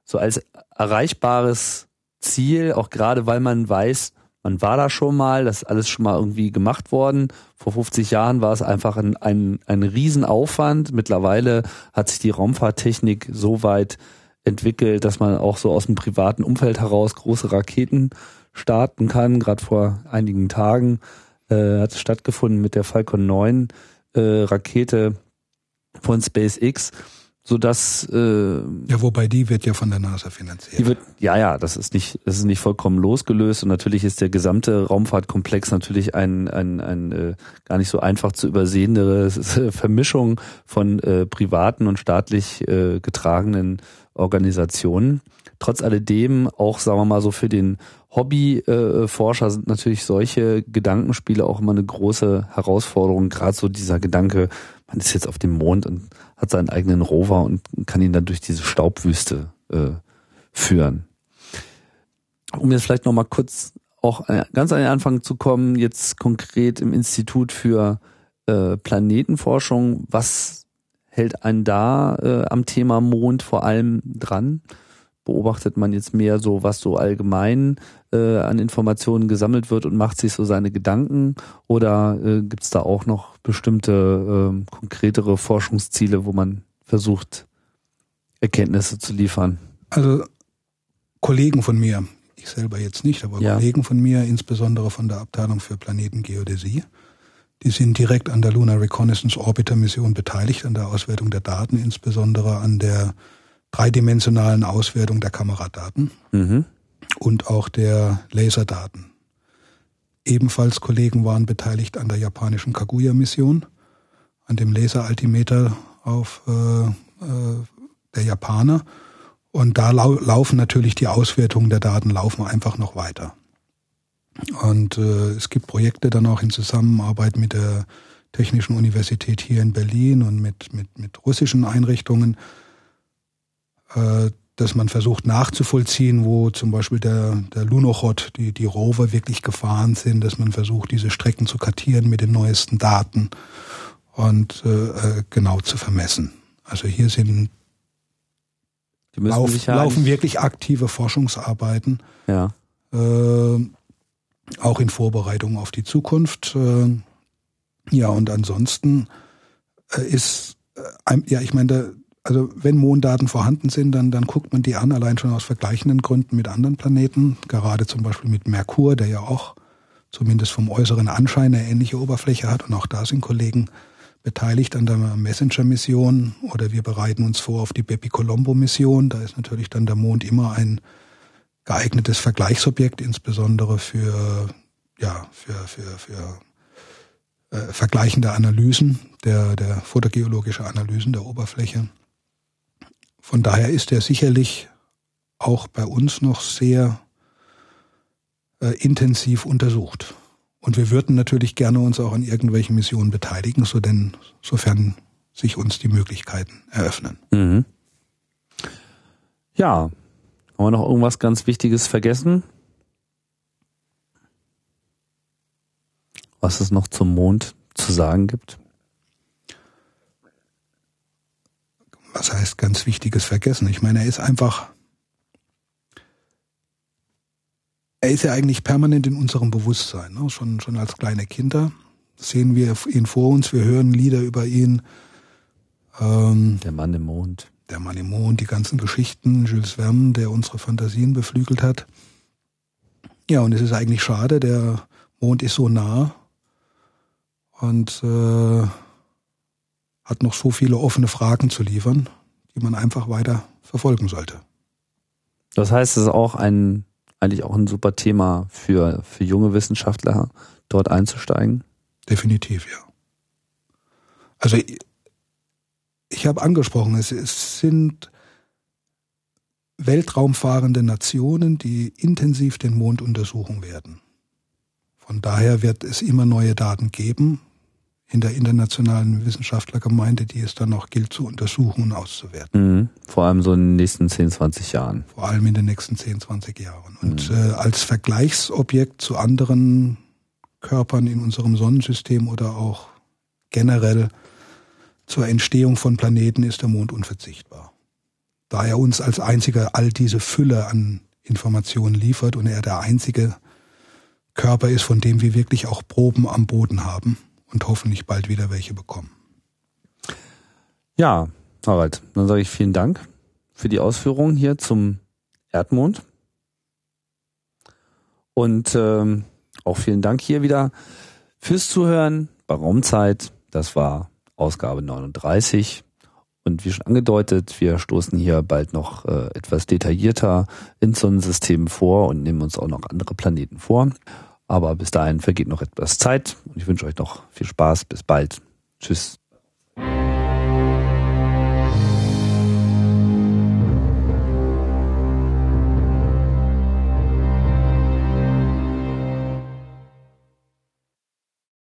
so als erreichbares Ziel, auch gerade weil man weiß, man war da schon mal, das ist alles schon mal irgendwie gemacht worden. Vor 50 Jahren war es einfach ein, ein, ein Riesenaufwand. Mittlerweile hat sich die Raumfahrttechnik so weit entwickelt, dass man auch so aus dem privaten Umfeld heraus große Raketen starten kann. Gerade vor einigen Tagen äh, hat es stattgefunden mit der Falcon 9 äh, Rakete von SpaceX so dass äh, ja wobei die wird ja von der NASA finanziert. Die wird ja ja, das ist nicht das ist nicht vollkommen losgelöst und natürlich ist der gesamte Raumfahrtkomplex natürlich ein ein ein äh, gar nicht so einfach zu übersehende Vermischung von äh, privaten und staatlich äh, getragenen Organisationen. Trotz alledem auch sagen wir mal so für den Hobbyforscher äh, sind natürlich solche Gedankenspiele auch immer eine große Herausforderung. Gerade so dieser Gedanke, man ist jetzt auf dem Mond und hat seinen eigenen Rover und kann ihn dann durch diese Staubwüste äh, führen. Um jetzt vielleicht nochmal kurz auch äh, ganz an den Anfang zu kommen, jetzt konkret im Institut für äh, Planetenforschung, was hält einen da äh, am Thema Mond vor allem dran? Beobachtet man jetzt mehr so, was so allgemein äh, an Informationen gesammelt wird und macht sich so seine Gedanken? Oder äh, gibt es da auch noch bestimmte äh, konkretere Forschungsziele, wo man versucht, Erkenntnisse zu liefern? Also Kollegen von mir, ich selber jetzt nicht, aber ja. Kollegen von mir, insbesondere von der Abteilung für Planetengeodäsie, die sind direkt an der Lunar Reconnaissance Orbiter Mission beteiligt, an der Auswertung der Daten, insbesondere an der dreidimensionalen Auswertung der Kameradaten. Mhm und auch der Laserdaten. Ebenfalls Kollegen waren beteiligt an der japanischen Kaguya-Mission, an dem Laseraltimeter auf äh, äh, der Japaner. Und da lau laufen natürlich die Auswertungen der Daten laufen einfach noch weiter. Und äh, es gibt Projekte dann auch in Zusammenarbeit mit der Technischen Universität hier in Berlin und mit, mit, mit russischen Einrichtungen, äh, dass man versucht nachzuvollziehen, wo zum Beispiel der, der Lunochod, die, die Rover wirklich gefahren sind, dass man versucht, diese Strecken zu kartieren mit den neuesten Daten und äh, äh genau zu vermessen. Also hier sind lauf, laufen wirklich aktive Forschungsarbeiten. Ja. Äh, auch in Vorbereitung auf die Zukunft. Äh, ja, und ansonsten äh, ist, äh, ja, ich meine, also wenn Monddaten vorhanden sind, dann, dann guckt man die an, allein schon aus vergleichenden Gründen mit anderen Planeten, gerade zum Beispiel mit Merkur, der ja auch zumindest vom äußeren Anschein eine ähnliche Oberfläche hat und auch da sind Kollegen beteiligt an der Messenger-Mission oder wir bereiten uns vor auf die Bepi-Colombo-Mission. Da ist natürlich dann der Mond immer ein geeignetes Vergleichsobjekt, insbesondere für, ja, für, für, für äh, vergleichende Analysen, der, der fotogeologische Analysen der Oberfläche. Von daher ist er sicherlich auch bei uns noch sehr äh, intensiv untersucht. Und wir würden natürlich gerne uns auch an irgendwelchen Missionen beteiligen, so denn, sofern sich uns die Möglichkeiten eröffnen. Mhm. Ja, haben wir noch irgendwas ganz Wichtiges vergessen? Was es noch zum Mond zu sagen gibt? Was heißt ganz Wichtiges vergessen? Ich meine, er ist einfach, er ist ja eigentlich permanent in unserem Bewusstsein. Ne? Schon, schon als kleine Kinder sehen wir ihn vor uns, wir hören Lieder über ihn. Ähm, der Mann im Mond. Der Mann im Mond, die ganzen Geschichten, Jules Verne, der unsere Fantasien beflügelt hat. Ja, und es ist eigentlich schade, der Mond ist so nah und äh, hat noch so viele offene Fragen zu liefern, die man einfach weiter verfolgen sollte. Das heißt, es ist auch ein, eigentlich auch ein super Thema für, für junge Wissenschaftler, dort einzusteigen? Definitiv, ja. Also ich habe angesprochen, es, es sind weltraumfahrende Nationen, die intensiv den Mond untersuchen werden. Von daher wird es immer neue Daten geben in der internationalen Wissenschaftlergemeinde, die es dann auch gilt zu untersuchen und auszuwerten. Mhm. Vor allem so in den nächsten 10, 20 Jahren. Vor allem in den nächsten 10, 20 Jahren. Und mhm. äh, als Vergleichsobjekt zu anderen Körpern in unserem Sonnensystem oder auch generell zur Entstehung von Planeten ist der Mond unverzichtbar. Da er uns als einziger all diese Fülle an Informationen liefert und er der einzige Körper ist, von dem wir wirklich auch Proben am Boden haben und hoffentlich bald wieder welche bekommen. Ja, Harald, dann sage ich vielen Dank für die Ausführungen hier zum Erdmond. Und ähm, auch vielen Dank hier wieder fürs Zuhören bei Raumzeit. Das war Ausgabe 39. Und wie schon angedeutet, wir stoßen hier bald noch äh, etwas detaillierter ins Sonnensystem vor und nehmen uns auch noch andere Planeten vor. Aber bis dahin vergeht noch etwas Zeit und ich wünsche euch noch viel Spaß. Bis bald. Tschüss.